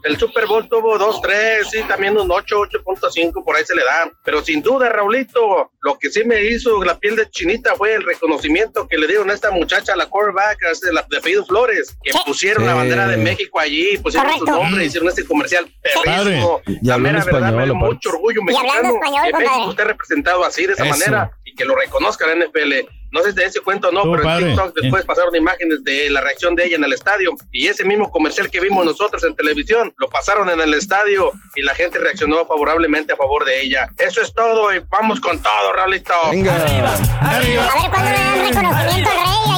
El Super Bowl tuvo 2-3, sí, también un 8, 8.5, por ahí se le da. Pero sin duda, Raulito, lo que sí me hizo la piel de chinita fue el reconocimiento que le dieron a esta muchacha, la quarterback, de, la, de apellido Flores, que pusieron la Sí. bandera de México allí, pusieron su Correcto. nombre, hicieron este comercial perrísimo. Y La mera verdad, me mucho orgullo Y hablando mexicano español, que México esté representado así, de esa Eso. manera, y que lo reconozca la NFL. No sé si te ese cuento o no, pero padre. en TikTok después pasaron imágenes de la reacción de ella en el estadio y ese mismo comercial que vimos nosotros en televisión lo pasaron en el estadio y la gente reaccionó favorablemente a favor de ella. Eso es todo y vamos con todo, Raulito. Venga. A ver cuándo le dan reconocimiento al rey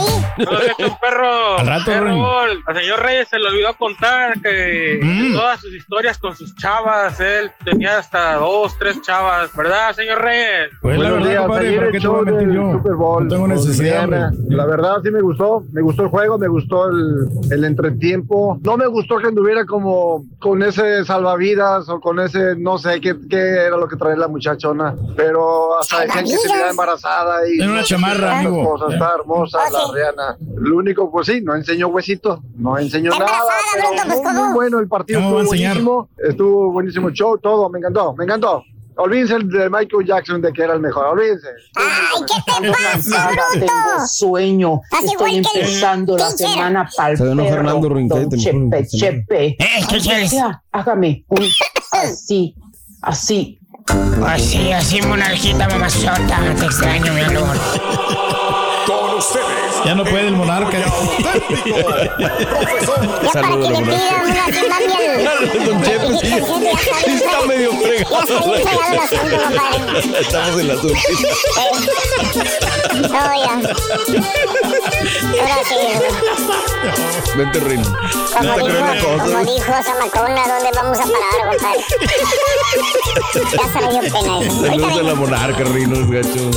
ahí. un perro. Al rato, Perro, Rey. Al señor Reyes se le olvidó contar que Mm. todas sus historias con sus chavas, él tenía hasta dos, tres chavas, ¿verdad, señor Reyes? Pues la Buenos verdad, días, compadre, ayer ¿para el qué te voy a mentir yo? Super Bowl No tengo necesidad, Diana. La verdad sí me gustó, me gustó el juego, me gustó el, el entretiempo. No me gustó que anduviera como con ese salvavidas o con ese, no sé qué, qué era lo que traía la muchachona, pero hasta decían que se veía embarazada y... Era una no chamarra, amigo. cosas, está hermosa la sí. Lo único, pues sí, no enseñó huesito, no enseñó nada, pero bruto, pues, muy, muy bueno el partido, ¿Cómo va a estuvo buenísimo, estuvo buenísimo el show, todo, me encantó, me encantó. Olvídense el de Michael Jackson de que era el mejor, olvídense. Ay, ¿qué te pasa, bruto? Tengo sueño. Así Estoy empezando la semana para Se ganó Fernando Rincón, te Chepe, chepe. Eh, ¿qué quieres? Hágame un así, así. Así, así, monarquita mamazota. Te extraño, mi amor. Con ustedes. Ya no puede el monarca. Ya para que le pidan una tsunami. Don Chepe, sí, sí está medio fregado. Estamos en la. Eh, No, ya. Ahora sí. Vente, Reino. Como dijo, como Zamacona, ¿dónde vamos a parar, compadre? Ya se me dio pena eso. Saludos a la monarca, Reino, es gacho.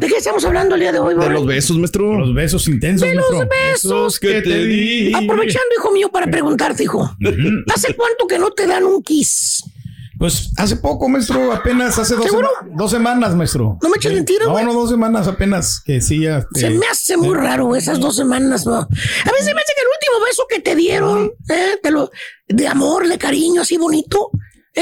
Qué estamos hablando el día de hoy, De Borre? los besos, maestro. Los besos intensos, De los maestro. besos que te di. Aprovechando, hijo mío, para preguntarte, hijo. ¿Hace cuánto que no te dan un kiss? Pues hace poco, maestro, apenas hace dos, ¿Seguro? sema- dos semanas, maestro. No me eches mentiras, No, güey. no, dos semanas apenas, que sí, ya. Se eh, me hace muy raro esas dos semanas, ¿no? A veces se me hace que el último beso que te dieron, eh, te lo, de amor, de cariño, así bonito,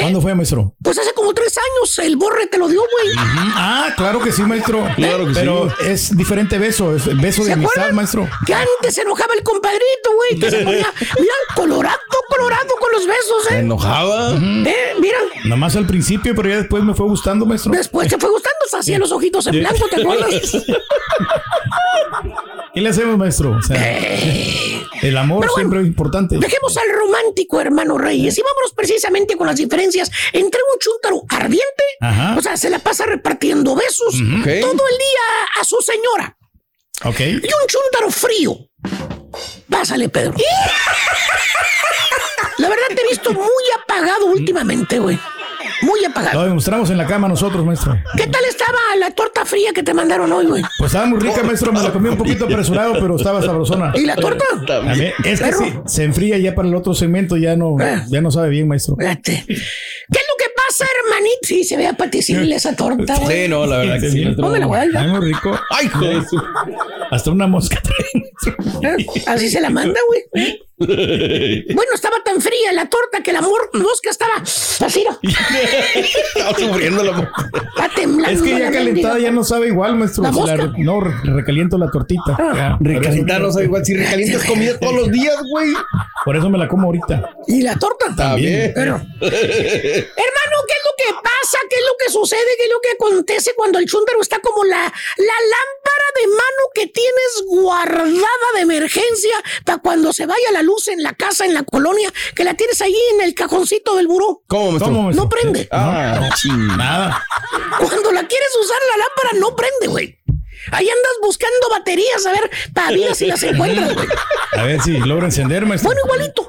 ¿Cuándo fue, maestro? pues hace como tres años el borre te lo dio, güey. Ah, claro que sí, maestro. Claro que Pero es diferente beso, es beso de ¿Se amistad, acuerdan? maestro. Que antes se enojaba el compadrito, güey, que se ponía, mira, colorado, colorado con los besos, Se ¿eh? enojaba. Eh, mira, Nomás al principio, pero ya después me fue gustando, maestro. después te fue gustando, se hacía los ojitos en blanco, ¿te acuerdas? ¿Qué le hacemos, maestro? O sea, el amor bueno, siempre es importante. Dejemos al romántico, hermano Reyes, y vámonos precisamente con las diferencias entre un chúntaro ardiente, Ajá. o sea, se la pasa repartiendo besos todo el día a su señora, Ok. y un chúntaro frío. Pásale, Pedro. La verdad te he visto muy apagado últimamente, güey. Muy apagado. Lo demostramos en la cama nosotros, maestro. ¿Qué tal estaba la torta fría que te mandaron hoy, güey? Pues estaba muy rica, maestro. Me la comí un poquito apresurado, pero estaba sabrosona. ¿Y la torta? Ver, es que Perro. sí, se enfría ya para el otro segmento, ya no, ya no sabe bien, maestro. Fíjate. ¿Qué es lo que pasa, hermanito? Sí, se ve apetecible esa torta, güey. Sí, no, la verdad que sí. No me la voy a muy rico. Ay, joder. Hasta una mosca. ¿Eh? Así se la manda, güey. Bueno, estaba tan fría la torta que la mosca estaba así. Estaba sufriendo la mosca. Está temblando. Es que ya calentada ya no sabe igual, maestro. ¿La Si mosca? re- no, re- recaliento la tortita. Ah. No sabe igual. Si recalientas comida todos los días, güey. Por eso me la como ahorita. ¿Y la torta? También. Pero, hermano, ¿qué es lo que pasa? ¿Qué es lo que sucede? ¿Qué es lo que acontece cuando el chúndaro está como la, la lámpara de mano que tienes guardada de emergencia para cuando se vaya la luz en la casa, en la colonia, que la tienes ahí en el cajoncito del buró? ¿Cómo, maestro? ¿Cómo, maestro? No prende. Ah, ching. Nada. Cuando la quieres usar la lámpara no prende, güey. Ahí andas buscando baterías a ver ver si las encuentras, güey. A ver si logra encender, maestro. Bueno, igualito.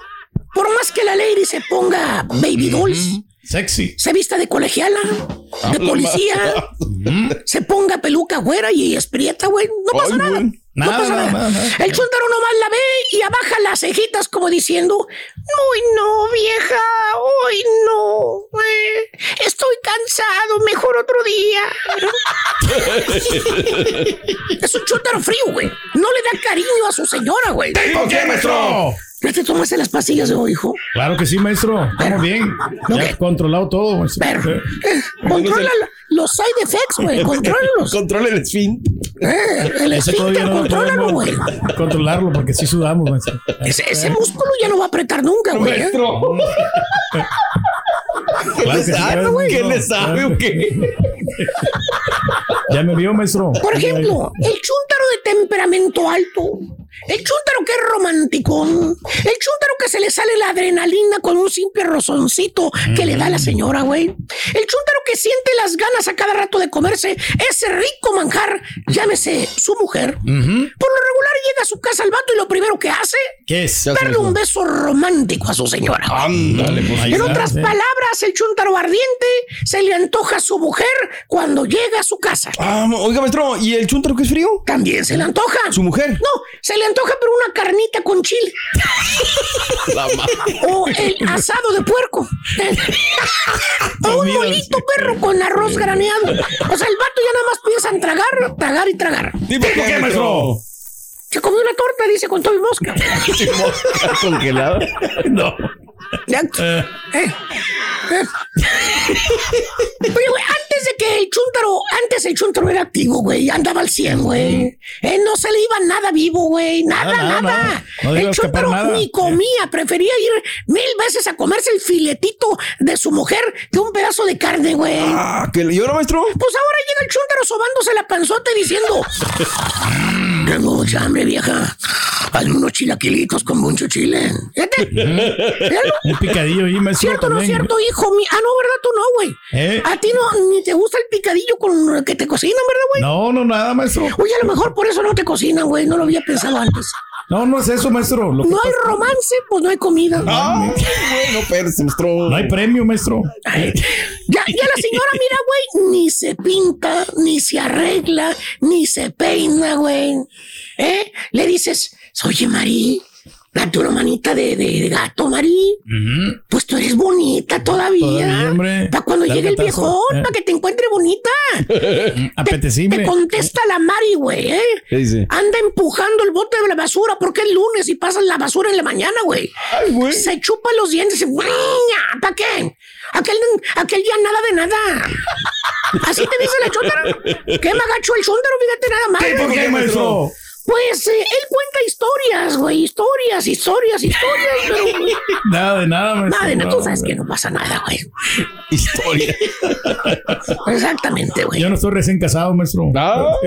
Por más que la lady se ponga baby dolls, Sexy. se vista de colegiala, de policía, se ponga peluca güera y esprieta, güey. No pasa Ay, nada. No Nada, pasa nada, nada. nada, nada. El chuntaro nomás la ve y abaja las cejitas como diciendo, Uy, no, vieja, hoy no. eh, estoy cansado, mejor otro día. es un chúntaro frío, güey. No le da cariño a su señora, güey. ¿Por qué, maestro? ¿Ya te tomaste las pastillas de hoy, hijo? Claro que sí, maestro. Estamos bien. ¿No Ya qué? controlado todo, maestro. Perro. Eh, controla la- los side effects, güey. Contrólalos. Controla el spin. Eh, el esfínter, no lo contrólalo, güey. controlarlo porque sí sudamos, maestro. Ese, ese músculo ya no va a apretar nunca, güey. ¿eh? Maestro. ¿Qué Claro le que sabe? claro, ¿Qué no, le sabe o qué? Ya me vio, maestro. Por ejemplo, el chúntaro de temperamento alto. El chúntaro que es romántico. El chúntaro que se le sale la adrenalina con un simple rozoncito que le da la señora, güey. El chúntaro que siente las ganas a cada rato de comerse ese rico manjar, llámese su mujer. Por lo regular llega a su casa el vato y lo primero que hace ¿Qué es? darle un beso romántico a su señora. Ándale, pues. Ahí En otras palabras, el chúntaro ardiente se le antoja a su mujer cuando llega a su casa. Ah, oiga, maestro, ¿y el chuntaro que es frío? También se le antoja. ¿Su mujer? No, se le antoja pero una carnita con chile. O el asado de puerco. o un molito perro con arroz graneado. O sea, el vato ya nada más piensa en tragar, tragar y tragar. ¿Y por qué, maestro? Se comió una torta, dice, con todo y mosca. ¿Congelada? No. Ya. Eh. Eh. Oye, güey, antes de que el chúntaro, antes el chúntaro era activo, güey, andaba al 100, güey. Eh, no se le iba nada vivo, güey, nada, Nada. No el nada. ni comía, prefería ir mil veces a comerse el filetito de su mujer que un pedazo de carne, güey. Ah, ¿que le llora, maestro? Pues ahora llega el chúntaro sobándose la panzota y diciendo: Tengo mucha hambre, vieja. Hazme unos chilaquilitos con mucho chile. Fíjate. Un picadillo ahí, maestro. ¿Cierto no cierto, hijo mío? Ah, no, ¿verdad? Tú no, güey. ¿Eh? A ti no, ni te gusta el picadillo con que te cocinan, ¿verdad, güey? No, no, nada, maestro. Oye, a lo mejor por eso no te cocinan, güey. No lo había pensado antes. No, no es eso, maestro. Lo que No hay pasa- romance, pues no hay comida. Ah, bueno, espérese, maestro. No hay premio, maestro. Ya, ya la señora, mira, güey, ni se pinta, ni se arregla, ni se peina, güey. ¿Eh? Le dices, oye, Mari, la tu manita de, de- de gato, Mari. Pues tú eres bonita todavía. Todavía, hombre. Para cuando Dale llegue el viejón, eh. para que te encuentre bonita. Apetecible. Te contesta la Mari, güey, ¿eh? ¿Qué dice? Anda empujando el bote de la basura porque es lunes y pasan la basura en la mañana, güey. Se chupa los dientes y ¿para qué? Aquel, aquel día nada de nada. Así te dice la chóndara. Qué magacho el chóndaro, fíjate nada más. ¿Qué, por qué, maestro? Pues eh, él cuenta historias, güey. Historias, historias, historias. Pero, güey, Nada de nada, maestro. nada, de nada. no. tú sabes que no pasa nada, güey. Historia. Exactamente, güey. Yo no estoy recién casado, maestro. Ah.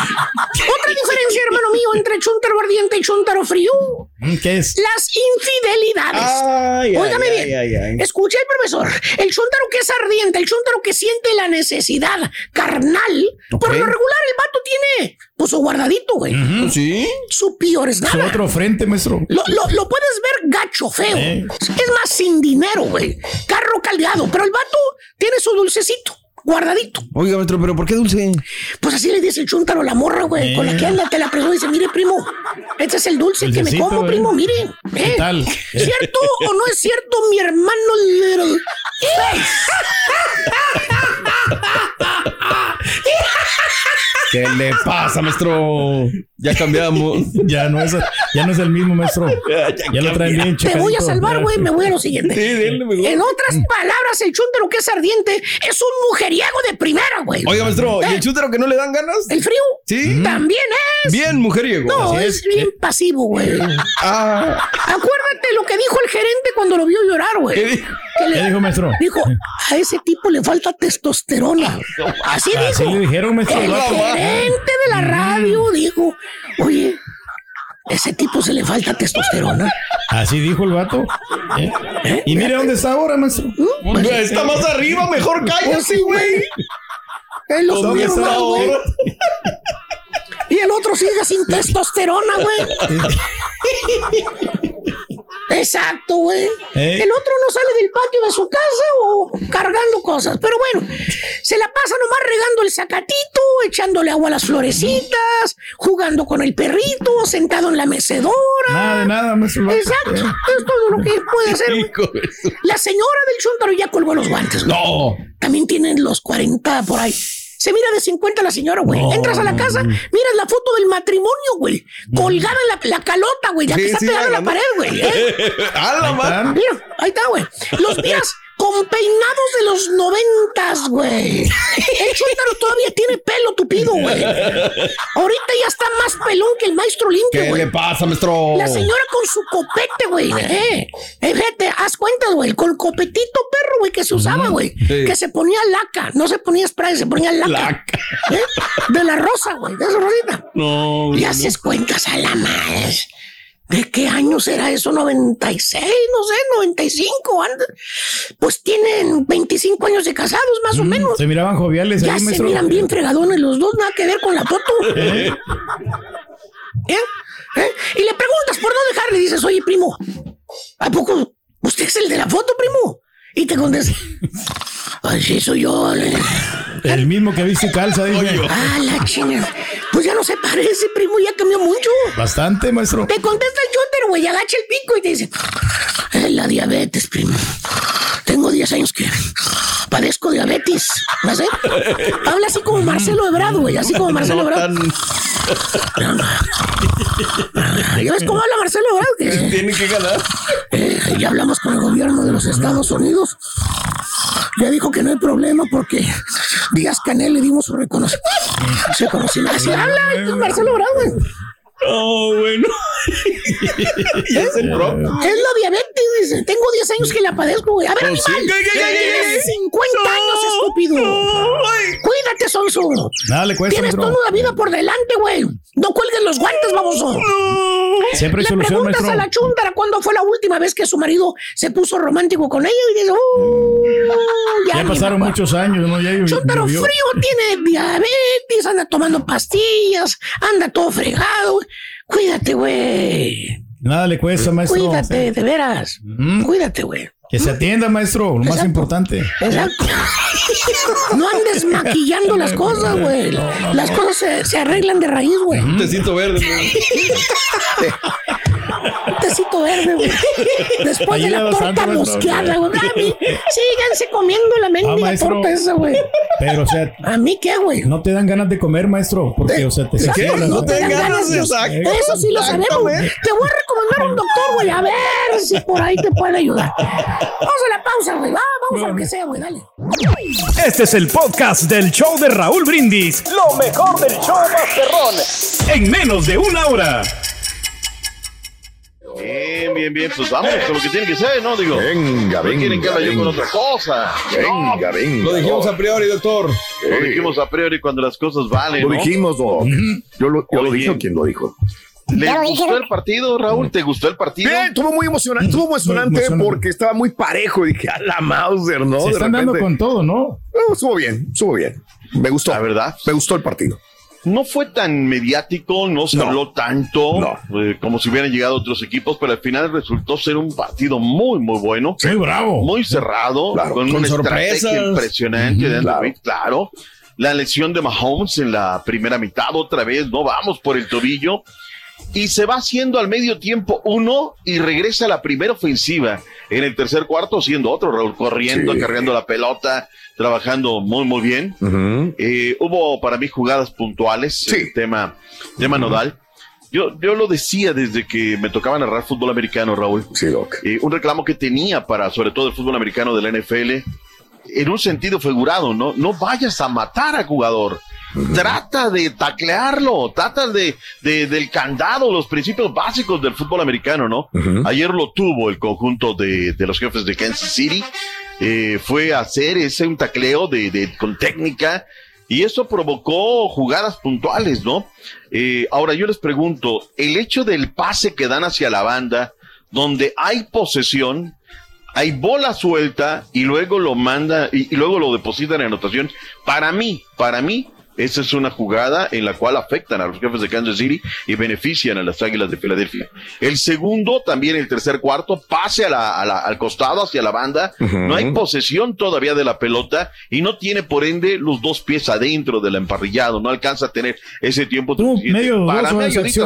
Otra diferencia, hermano mío, entre chuntaro ardiente y chuntaro frío. Mm, ¿Qué es? Las infidelidades. Ay, Óigame ay, bien. ay, ay, ay. Escucha el profesor. El chúntaro que es ardiente, el chúntaro que siente la necesidad carnal. Por lo regular, el vato tiene pues su guardadito, güey. ¿Sí? Su peor es Su nada. otro frente, maestro. Lo, lo- lo puedes ver gacho, feo. Eh. Es más, sin dinero, güey. Carro caldeado. Pero el vato tiene su dulcecito, guardadito. Oiga, maestro, pero ¿por qué dulce? Pues así le dice el chúntaro a la morra, güey. Eh. Con la que anda, te la presume y dice, mire, primo, este es el dulce que me como, eh. primo, mire. ¿Qué Eh, tal? ¿Cierto o no es cierto, mi hermano? ¿Qué le pasa, maestro? Ya cambiamos. Ya no es, ya no es el mismo, maestro. Ya lo traen bien, Te voy a salvar, güey, me voy a lo siguiente. Sí, denle, mejor. En otras palabras, el chúntaro que es ardiente es un mujeriego de primera, güey. Oiga, maestro, ¿y Eh, el chútaro que no le dan ganas? ¿El frío? Sí. También es. Bien mujeriego. No, Así es, bien pasivo, güey. Ah, Acuérdate lo que dijo el gerente cuando lo vio llorar, güey. ¿qué dijo? Le- ¿Qué dijo, maestro? Dijo, a ese tipo le falta testosterona. Así Así dijo. le dijeron, maestro. El gerente de la radio dijo, oye, ese tipo se le falta testosterona. Así dijo el vato. ¿Eh? Y mire dónde está ahora, maestro. Está más arriba, mejor Pues cállate, güey. Él lo ¿Dónde subieron está ahora? Y el otro sigue sin testosterona, güey. Exacto, güey. ¿Eh? El otro no sale del patio de su casa o cargando cosas. Pero bueno, se la pasa nomás regando el zacatito, echándole agua a las florecitas, jugando con el perrito, sentado en la mecedora. Nada nada, vato. Exacto. Es todo lo que puede hacer. La señora del chúntaro ya colgó los guantes. No. También tienen los 40 por ahí. Se mira de 50 la señora, güey. No, Entras a la casa, miras la foto del matrimonio, güey. Colgada en la, la calota, güey. Ya Sí, que está sí, pegada a la pared, güey. ¿eh? Ahí está, güey. Los miras con peinados de los noventas, güey. El chúntaro todavía tiene pelo tupido, güey. Ahorita ya está más pelón que el maestro limpio, ¿Qué güey. le pasa, maestro? La señora con su copete, güey. Eh, eh, fíjate, haz cuenta, güey. Con el copetito perro, güey, que se usaba, güey. Sí. Que se ponía laca. No se ponía spray, se ponía laca. Laca. ¿Eh? De la rosa, güey. De esa rosita. No. Y haces cuentas a la madre. ¿De qué año será eso? ¿96? No sé, 95. anda. Pues tienen 25 años de casados, más o menos. Se miraban joviales Ya ahí, se maestro. miran bien fregadones los dos, nada que ver con la foto. ¿Eh? ¿Eh? ¿Eh? Y le preguntas por no dejar, le dices, oye, primo, ¿a poco usted es el de la foto, primo? Y te contesta, ay, sí, soy yo. le- El mismo que viste calza, dije. Ah, la chingada. Pues ya no se parece, primo, ya cambió mucho. Bastante, maestro. Te contesta el chúntaro, güey, agacha el pico y te dice, "Es la diabetes, primo. Tengo 10 años que padezco diabetes. ¿No sé? Habla así como Marcelo Ebrard, güey, así como Marcelo No Ebrard. tan- ¿Ya ves cómo habla Marcelo Ebrard? Que- Tiene que ganar. Eh, ya hablamos con el gobierno de los Estados Unidos. Ya dijo que no hay problema porque Díaz Canel le dimos su reconocimiento. reconocimiento. Así habla Marcelo güey. Oh, bueno. y es el. Es la diabetes, dice. Tengo 10 años que la padezco, güey. A ver, Oh, animal. ¿Qué, qué, qué, qué, Tienes qué? 50 años, estúpido. Cuídate, sonso. Nada le cuesta, Tienes toda una vida por delante, güey. No cuelgues los guantes, baboso. Siempre hay Le solución, preguntas maestro. a la chuntara cuándo fue la última vez que su marido se puso romántico con ella y dice, "Uh, Ya ni pasaron me acuerdo". muchos años, ¿no? Ya Chuntaro frío tiene diabetes, anda tomando pastillas, anda todo fregado. Cuídate, güey. Nada le cuesta, maestro. Cuídate, de veras. Cuídate, güey. Que se atienda, maestro, lo más importante. Exacto. No andes maquillando las cosas, güey. Las cosas se, se arreglan de raíz, güey. Un tecito verde, güey. Un tecito verde, güey. Después de la torta mosqueada, güey. A mí, síganse comiendo la Ah, mendiga maestro. torta esa, güey. Pero, o sea. ¿A mí qué, güey? No te dan ganas de comer, maestro, porque, o sea, te Exacto, no te dan ganas de- Eso sí lo sabemos. Te voy a recomendar a un doctor, güey. A ver si por ahí te puede ayudar. Vamos a la pausa, güey. Va, Vamos a lo que sea, güey. Dale. Este es el podcast del show de Raúl Brindis. Lo mejor del show Masterrón. En menos de una hora. Bien, bien, bien, pues vamos con lo que tiene que ser, ¿no? Digo, venga, no quieren que hable yo con venga. otra cosa. Venga, venga. Lo dijimos a priori, doctor. Lo dijimos a priori cuando las cosas valen, Lo ¿no? dijimos, Doc. Yo lo, yo lo dije o quién lo dijo. ¿Les Ya lo dije, gustó el partido, Raúl? ¿Te gustó el partido? Bien, estuvo muy emocionante, estuvo emocionante emocionante. porque estaba muy parejo. Dije, a la Mauser, ¿no? Se De están dando con todo, ¿no? No, estuvo bien, estuvo bien. Me gustó. La verdad. Me gustó el partido. No fue tan mediático, no se No. habló tanto eh, como si hubieran llegado otros equipos, pero al final resultó ser un partido muy, muy bueno. Muy bravo. Muy cerrado, Claro. con, Con una sorpresas. estrategia impresionante de claro. Claro. La lesión de Mahomes en la primera mitad, otra vez, no vamos por el tobillo. Y se va haciendo al medio tiempo uno y regresa a la primera ofensiva en el tercer cuarto, siendo otro, Raúl, corriendo, Sí. cargando la pelota, trabajando muy, muy bien. Eh, hubo para mí jugadas puntuales, Sí. el tema, tema nodal. Yo, yo lo decía desde que me tocaba narrar fútbol americano, Raúl. Sí, Doc. Eh, un reclamo que tenía para, sobre todo, el fútbol americano de la NFL, en un sentido figurado, ¿no? No vayas a matar al jugador. Trata de taclearlo, trata de, de- del candado, los principios básicos del fútbol americano, ¿no? Ayer lo tuvo el conjunto de, de los jefes de Kansas City. Eh, fue a hacer ese un tacleo de, de- con técnica y eso provocó jugadas puntuales, ¿no? Eh, ahora yo les pregunto, el hecho del pase que dan hacia la banda, donde hay posesión, hay bola suelta y luego lo manda y, y luego lo depositan en anotación, para mí, para mí, esa es una jugada en la cual afectan a los jefes de Kansas City y benefician a las Águilas de Filadelfia. El segundo, también el tercer cuarto, pase a la- a la- al costado hacia la banda. No hay posesión todavía de la pelota y no tiene por ende los dos pies adentro del emparrillado. No alcanza a tener ese tiempo medio para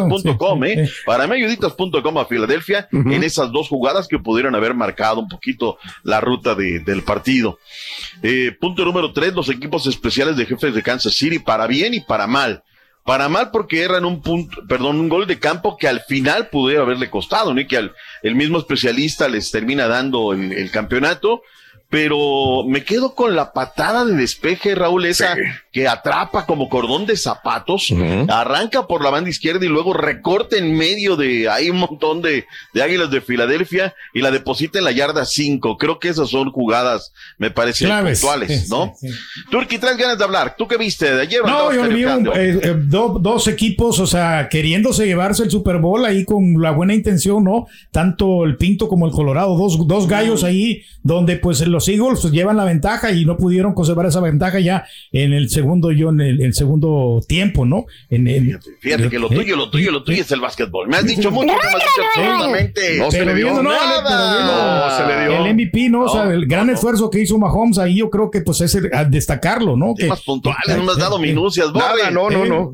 mayoditas.com, sí, ¿eh? sí. Para mayoditas.com a Filadelfia en esas dos jugadas que pudieron haber marcado un poquito la ruta de- del partido. Eh, punto número tres, los equipos especiales de jefes de Kansas City, para bien y para mal. Para mal porque erran un punto, perdón, un gol de campo que al final pudiera haberle costado, ¿no? Y que al- el mismo especialista les termina dando el, el campeonato. Pero me quedo con la patada de despeje, Raúl, esa Sí. que atrapa como cordón de zapatos, arranca por la banda izquierda y luego recorta en medio de, hay un montón de, de águilas de Filadelfia y la deposita en la yarda 5. Creo que esas son jugadas, me parece, Claves. puntuales, Sí, ¿no? sí, sí. Turki, traes ganas de hablar. ¿Tú qué viste de ayer? No, yo vi un- eh, eh, do- dos equipos, o sea, queriéndose llevarse el Super Bowl ahí con la buena intención, ¿no? Tanto el Pinto como el Colorado, dos, dos gallos Mm. ahí donde pues los Eagles pues, llevan la ventaja y no pudieron conservar esa ventaja ya en el segundo, yo en el, el segundo tiempo, ¿no? En, en- Fíjate que lo ¿eh? tuyo, lo tuyo, lo tuyo es el básquetbol. Me has dicho mucho, no me has dicho absolutamente No se le dio viendo, no, nada. pero viendo No, se le dio. El MVP, ¿no? o sea, No, el gran esfuerzo que hizo Mahomes ahí, yo creo que pues es el- a destacarlo, ¿no? Que, Temas puntuales, no me has dado minucias. Borre. Nada, no, no, no.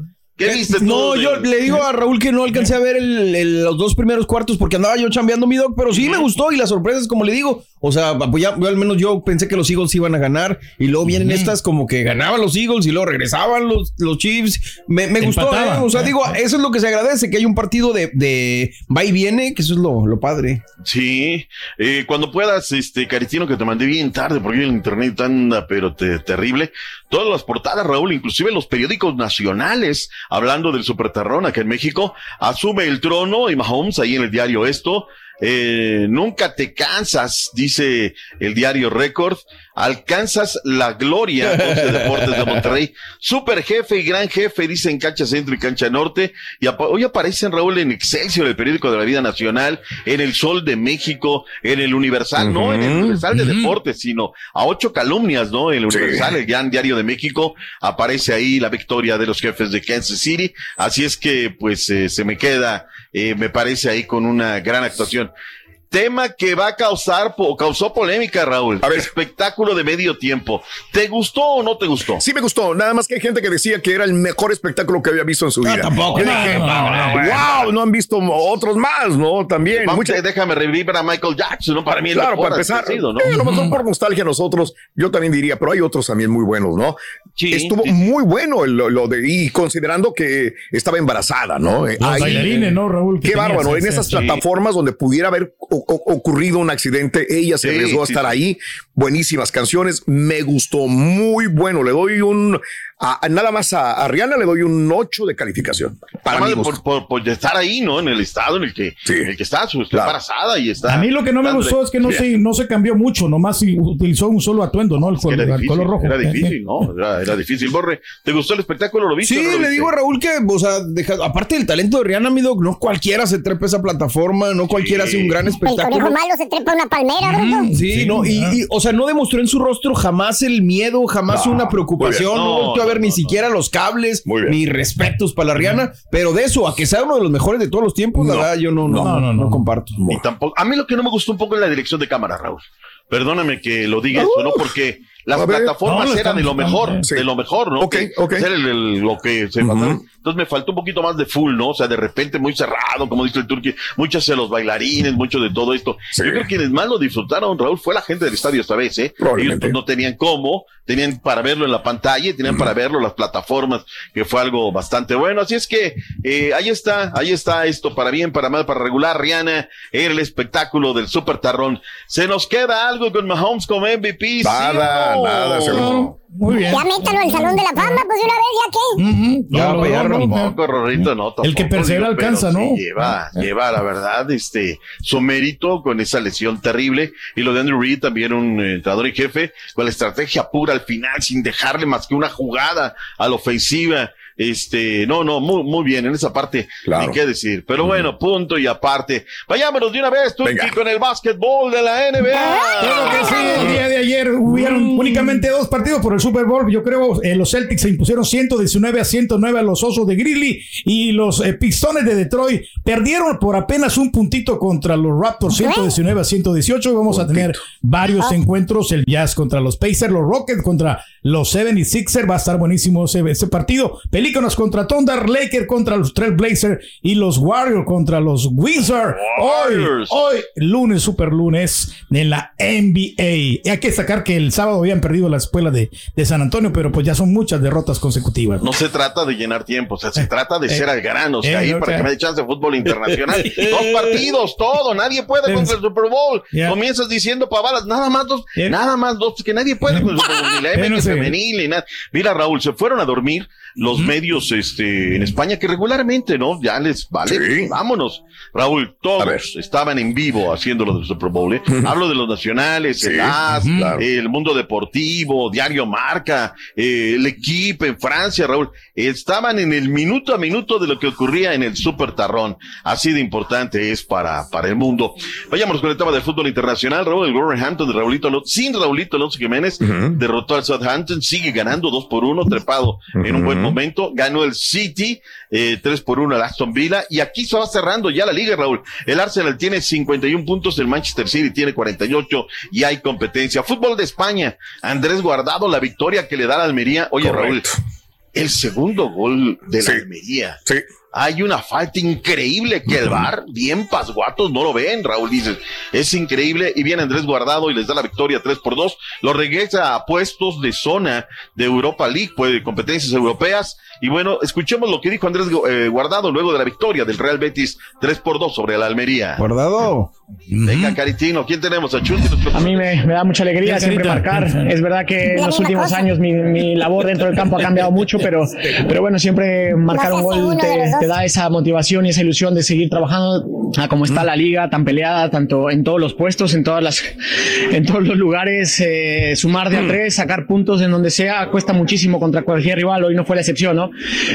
¿Qué viste tú? No, yo le digo a Raúl que no alcancé a ver el- el- los dos primeros cuartos porque andaba yo chambeando mi doc, pero sí me gustó y las sorpresas, como le digo, o sea, pues ya, yo al menos yo pensé que los Eagles iban a ganar y luego vienen estas como que ganaban los Eagles y luego regresaban los, los Chiefs. Me, me gustó. ¿eh? o sea, digo, eso es lo que se agradece, que hay un partido de, de va y viene, que eso es lo, lo padre. Sí, eh, cuando puedas, este, Caritino, que te mandé bien tarde porque el internet anda, pero te- terrible. Todas las portadas, Raúl, inclusive los periódicos nacionales, hablando del Superterrón acá en México, asume el trono y Mahomes ahí en el diario esto. Eh, nunca te cansas, dice el diario Record. Alcanzas la gloria, Once Deportes de Monterrey. Super jefe y gran jefe, dice en Cancha Centro y Cancha Norte. Y apa- hoy aparecen Raúl en Excelsior, el periódico de la vida nacional, en el Sol de México, en el Universal, no en el Universal de Deportes, sino a ocho calumnias, ¿no? En el Universal, el gran diario de México, aparece ahí la victoria de los jefes de Kansas City. Así es que, pues, eh, se me queda, eh, me parece ahí con una gran actuación. Tema que va a causar, po- causó polémica, Raúl. Espectáculo de medio tiempo. ¿Te gustó o no te gustó? Sí me gustó, nada más que hay gente que decía que era el mejor espectáculo que había visto en su vida. tampoco. Yo dije, No, no, no, wow, no han visto otros más, ¿no? También. Vamos, mucha- déjame revivir a Michael Jackson, ¿no? Para mí el Claro, para empezar, sido, ¿no? eh, a lo mejor por nostalgia nosotros, yo también diría, pero hay otros también muy buenos, ¿no? Estuvo muy bueno el- lo, lo de, y considerando que estaba embarazada, ¿no? Eh, Los ahí- bailarines, ¿no, Raúl? Qué bárbaro, en esas sí. plataformas donde pudiera haber ocurrido un accidente, ella se Sí, arriesgó a estar sí. ahí. Buenísimas canciones, me gustó muy bueno. Le doy un, a- a- nada más a, a Rihanna le doy un 8 de calificación. Para gusto. por, por, por estar ahí, ¿no? En el estado en el que, en el que está, su, está embarazada y está. A mí lo que no me gustó es que no Sí. se, no se cambió mucho, nomás y utilizó un solo atuendo, ¿no? El, Era el difícil, color rojo. era difícil, ¿no? Era, era difícil. Borre, ¿te gustó el espectáculo? ¿Lo viste? Sí, no lo le viste? digo a Raúl que, o sea, deja- aparte del talento de Rihanna, mi dog, no cualquiera se trepa esa plataforma, no cualquiera hace un gran El conejo espectáculo. malo se trepa a una palmera, bruto. Sí, no, y, y, o sea, no demostró en su rostro jamás el miedo, jamás No, una preocupación, no, No, volteó a ver ni siquiera los cables, ni respetos para la Rihanna, pero de eso, a que sea uno de los mejores de todos los tiempos, la verdad, yo no, no, no, no comparto. Tampoco, a mí lo que no me gustó un poco es la dirección de cámara, Raúl. Perdóname que lo diga eso, ¿no? Porque las ver. plataformas No, eran de lo mejor, sí. de lo mejor, ¿no? Ok, ok. Era el- el- lo que se pasaron. Entonces me faltó un poquito más de full, ¿no? O sea, de repente muy cerrado, como dice el turqui, muchos de los bailarines, mucho de todo esto. Yo creo que quienes más lo disfrutaron, Raúl, fue la gente del estadio esta vez, ¿eh? Ellos pues, no tenían cómo, tenían para verlo en la pantalla y tenían para verlo las plataformas, que fue algo bastante bueno. Así es que eh, ahí está, ahí está esto, para bien, para mal, para regular. Rihanna era el espectáculo del Super Tarrón. ¿Se nos queda algo con Mahomes como MVP? ¿Sí Nada, no? seguro. Muy bien. Ya métalo al Salón de la Fama, pues de una vez, ¿ya qué? Ya, No, ya, no, no, tampoco, Rorrito, no. El que persevera alcanza, sí ¿no? Lleva, lleva, la verdad, este, su mérito con esa lesión terrible. Y lo de Andrew Reid, también un eh, entrenador y jefe, con la estrategia pura al final, sin dejarle más que una jugada a la ofensiva. Este, no, no, muy, muy bien en esa parte, ni qué decir. Pero bueno, punto y aparte. Vayámonos de una vez, tú, con el básquetbol de la NBA. Claro que sí, el día de ayer hubieron únicamente dos partidos por el Super Bowl. Yo creo eh, los Celtics se impusieron 119 a 109 a los Osos de Grizzly y los eh, Pistones de Detroit perdieron por apenas un puntito contra los Raptors 119 a 118. Y vamos a tener varios encuentros, el Jazz contra los Pacers, los Rockets contra los 76ers, va a estar buenísimo ese, ese partido. Pelícanos contra Thunder, Lakers contra los Trailblazers y los Warriors contra los Wizards. Hoy, hoy, lunes, super lunes en la NBA. Y hay que destacar que el sábado habían perdido la escuela de, de San Antonio, pero pues ya son muchas derrotas consecutivas. No se trata de llenar tiempo, o sea, se trata de ser al grano, o sea, eh, ahí para que me dé chance de fútbol internacional. dos partidos, todo, nadie puede con el Super Bowl. Comienzas diciendo pavadas, nada más dos, nada más dos, que nadie puede con el Super Bowl, ni la MX femenil, ni nada. Mira, Raúl, se fueron a dormir los medios este, en España que regularmente, ¿no? Ya les vale, vámonos. Raúl, todos estaban en vivo haciendo lo del Super Bowl. ¿eh? Hablo de los nacionales, el AS, el Mundo Deportivo, Diario Marca, eh, el equipo en Francia, Raúl. Estaban en el minuto a minuto de lo que ocurría en el Super Tarrón. Así de importante es para, para el mundo. Vayamos con el tema del fútbol internacional. Raúl, el Wolverhampton de Raulito Alonso, sin Raulito Alonso Jiménez, derrotó al Southampton, sigue ganando dos por uno, trepado en un buen momento. Ganó el City, eh, tres por uno al Aston Villa. Y aquí se va cerrando ya la liga, Raúl. El Arsenal tiene 51 puntos, el Manchester City tiene 48 y hay competencia. Fútbol de España. Andrés Guardado, la victoria que le da la Almería. Oye, Raúl, el segundo gol de la Almería. Hay una falta increíble que el VAR, bien pasguatos, no lo ven, Raúl dices, es increíble, y viene Andrés Guardado y les da la victoria 3 por 2, lo regresa a puestos de zona de Europa League, pues de competencias europeas, y bueno, escuchemos lo que dijo Andrés eh, Guardado luego de la victoria del Real Betis 3 por 2 sobre la Almería. Guardado. Venga, Caritino, ¿quién tenemos? A Chunti. A mí me, me da mucha alegría Bien, siempre Carita. marcar. Es verdad que en los últimos años mi, mi labor dentro del campo ha cambiado mucho, pero, pero bueno, siempre marcar un gol te, te da esa motivación y esa ilusión de seguir trabajando a como está la liga, tan peleada, tanto en todos los puestos, en todas las, en todos los lugares, eh, sumar de a tres, sacar puntos en donde sea, cuesta muchísimo contra cualquier rival, hoy no fue la excepción, ¿no?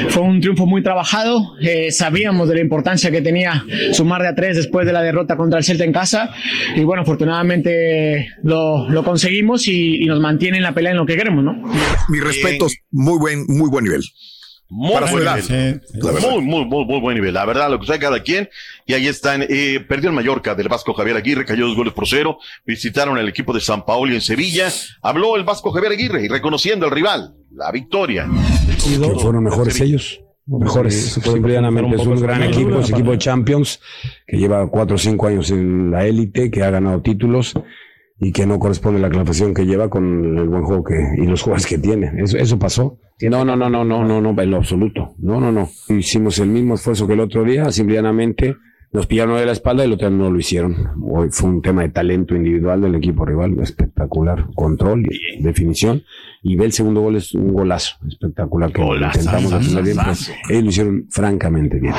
Fue un triunfo muy trabajado, eh, sabíamos de la importancia que tenía sumar de a tres después de la derrota contra el Celta en casa, y bueno, afortunadamente lo, lo conseguimos y, y nos mantiene en la pelea en lo que queremos, ¿no? Mis respetos, muy buen, muy buen nivel. Muy Para su buen edad. nivel. La verdad. Muy, muy, muy, muy buen nivel. La verdad, lo que sea cada quien. Y ahí están. Eh, perdió el Mallorca del Vasco Javier Aguirre, cayó dos goles por cero. Visitaron el equipo de San Paolo en Sevilla. Habló el Vasco Javier Aguirre y reconociendo al rival, la victoria. que fueron mejores ellos. Mejores, simple y llanamente. Es un gran equipo, es equipo de Champions, que lleva cuatro o cinco años en la élite, que ha ganado títulos y que no corresponde la clasificación que lleva con el buen juego que, y los jugadores que tiene. Eso, eso pasó. No, no, no, no, no, no, no, en lo absoluto. No, no, no. Hicimos el mismo esfuerzo que el otro día, simple y llanamente nos pillaron de la espalda y el otro día no lo hicieron. Hoy fue un tema de talento individual del equipo rival, espectacular. Control y definición. Y ve el segundo gol es un golazo espectacular que Golazo, intentamos hacer bien. golazo. ellos lo hicieron francamente bien.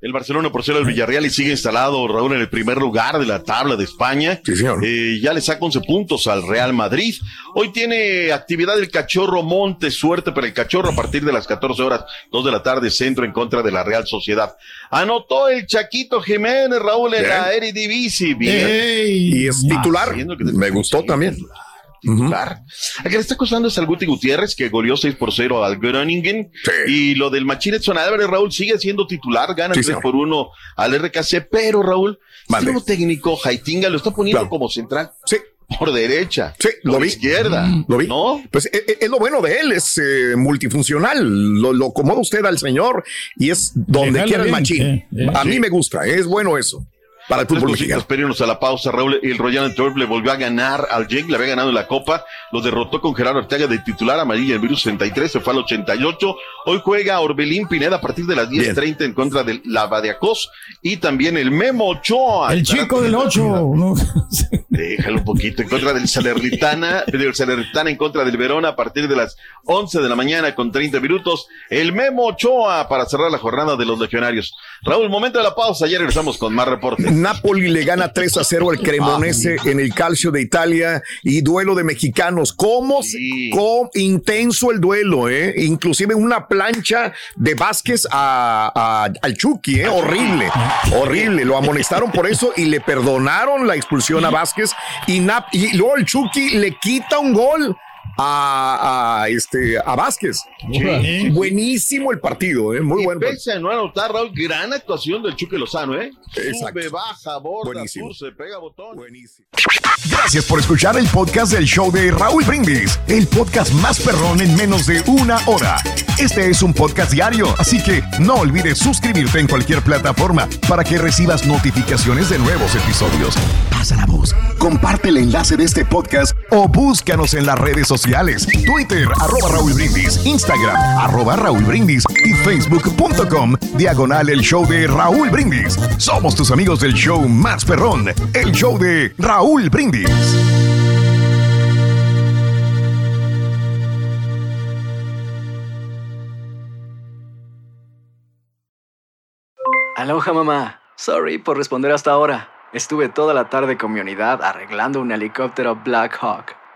El Barcelona por ser el Villarreal y sigue instalado Raúl en el primer lugar de la tabla de España. Eh, ya le saca 11 puntos al Real Madrid. Hoy tiene actividad el Cachorro Monte, suerte para el Cachorro a partir de las 14 horas, 2 de la tarde, centro en contra de la Real Sociedad. Anotó el Chaquito Jiménez, Raúl, en Bien. la Eredivisie. Bien. Y es titular. Me gustó también. titular. A que le está acusando es al Guti Gutiérrez, que goleó 6 por 0 al Groningen. Y lo del Machín Edson Álvarez, Raúl, sigue siendo titular, gana Sí, 3 señor. por 1 al RKC, pero Raúl, el nuevo técnico Jaitinga lo está poniendo como central. Sí. Por derecha. Sí, lo por vi. izquierda. Lo vi. ¿No? Pues eh, eh, es, lo bueno de él, es eh, multifuncional. Lo, lo acomoda usted al señor y es donde quiera el machín. sí, sí. A mí me gusta, es bueno eso. Para el fútbol mexicano. para irnos a la pausa, Raúl. El Royal Antwerp le volvió a ganar al Genk, le había ganado en la Copa, lo derrotó con Gerardo Arteaga de titular, amarilla el virus 63, se fue al 88. Hoy juega Orbelín Pineda a partir de las 10.30 en contra del Lavadiacos y también el Memo Ochoa. El chico del 8. ¿no? Déjalo un poquito en contra del Salernitana, del Salernitana en contra del Verona a partir de las 11 de la mañana con 30 minutos. El Memo Ochoa para cerrar la jornada de los legionarios. Raúl, momento de la pausa, ya regresamos con más reportes. Napoli le gana 3 a 0 al Cremonese en el Calcio de Italia y duelo de mexicanos. ¿Cómo, cómo- intenso el duelo, eh? Inclusive una plancha de Vázquez a, a- al Chucky, eh? Horrible, horrible. Lo amonestaron por eso y le perdonaron la expulsión a Vázquez y, Nap- y luego el Chucky le quita un gol. A, a, este a Vázquez. Sí. Buenísimo el partido, eh, muy Y bueno. pese a no anotar, Raúl, gran actuación del Chuque Lozano, ¿eh? Exacto. Sube, baja, borda, Buenísimo. sur, se pega botón. Buenísimo. Gracias por escuchar el podcast del show de Raúl Brindis, el podcast más perrón en menos de una hora. Este es un podcast diario, así que no olvides suscribirte en cualquier plataforma para que recibas notificaciones de nuevos episodios. Pasa la voz, comparte el enlace de este podcast o búscanos en las redes sociales, Twitter, arroba Raúl Brindis, Instagram, arroba Raúl Brindis y facebook.com, diagonal el show de Raúl Brindis. Somos tus amigos del show más perrón, el show de Raúl Brindis. Aloha mamá. Sorry por responder hasta ahora. Estuve toda la tarde con mi unidad arreglando un helicóptero Black Hawk.